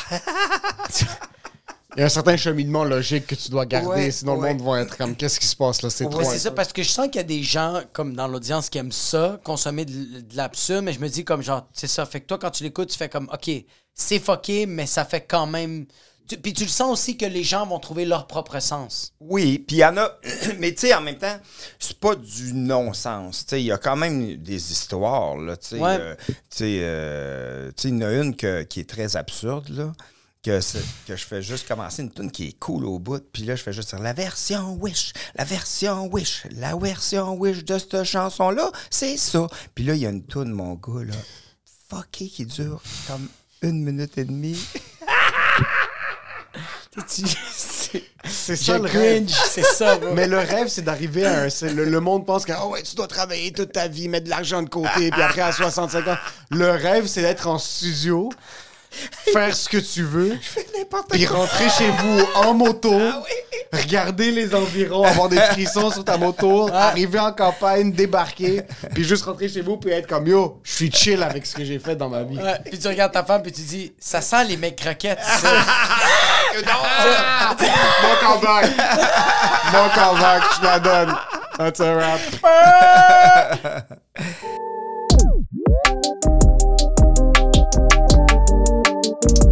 Il y a un certain cheminement logique que tu dois garder, Ouais, sinon ouais. le monde va être comme qu'est-ce qui se passe là, c'est Ouais, trop. c'est ça, parce que je sens qu'il y a des gens, comme dans l'audience, qui aiment ça, consommer de, de l'absurde, mais je me dis comme genre, c'est ça. Fait que toi, quand tu l'écoutes, tu fais comme, OK, c'est fucké, mais ça fait quand même. Tu- puis tu le sens aussi que les gens vont trouver leur propre sens. Oui, puis il y en a, mais tu sais, en même temps, c'est pas du non-sens. Tu sais, il y a quand même des histoires, là. Tu sais, Ouais. euh, tu sais, euh, tu sais, il y en a une que- qui est très absurde, là. Que, que je fais juste commencer une tune qui est cool au bout, puis là, je fais juste dire la version Wish, la version Wish, la version Wish de cette chanson-là, c'est ça. Puis là, il y a une tune, mon gars, là, fucké, qui dure comme une minute et demie. c'est ça le rêve. cringe, c'est ça, bro. Mais le rêve, c'est d'arriver à un. c'est Le, le monde pense que oh ouais, tu dois travailler toute ta vie, mettre de l'argent de côté, puis après à 65 ans. Le rêve, c'est d'être en studio, faire ce que tu veux, N'importe puis rentrer chez vous en moto, regarder les environs, avoir des frissons sur ta moto, arriver en campagne, débarquer, puis juste rentrer chez vous, puis être comme yo, je suis chill avec ce que j'ai fait dans ma vie. Ouais, puis tu regardes ta femme, puis tu dis, ça sent les mecs croquettes, ça. Mon comeback! Mon comeback, je la donne. That's a wrap. you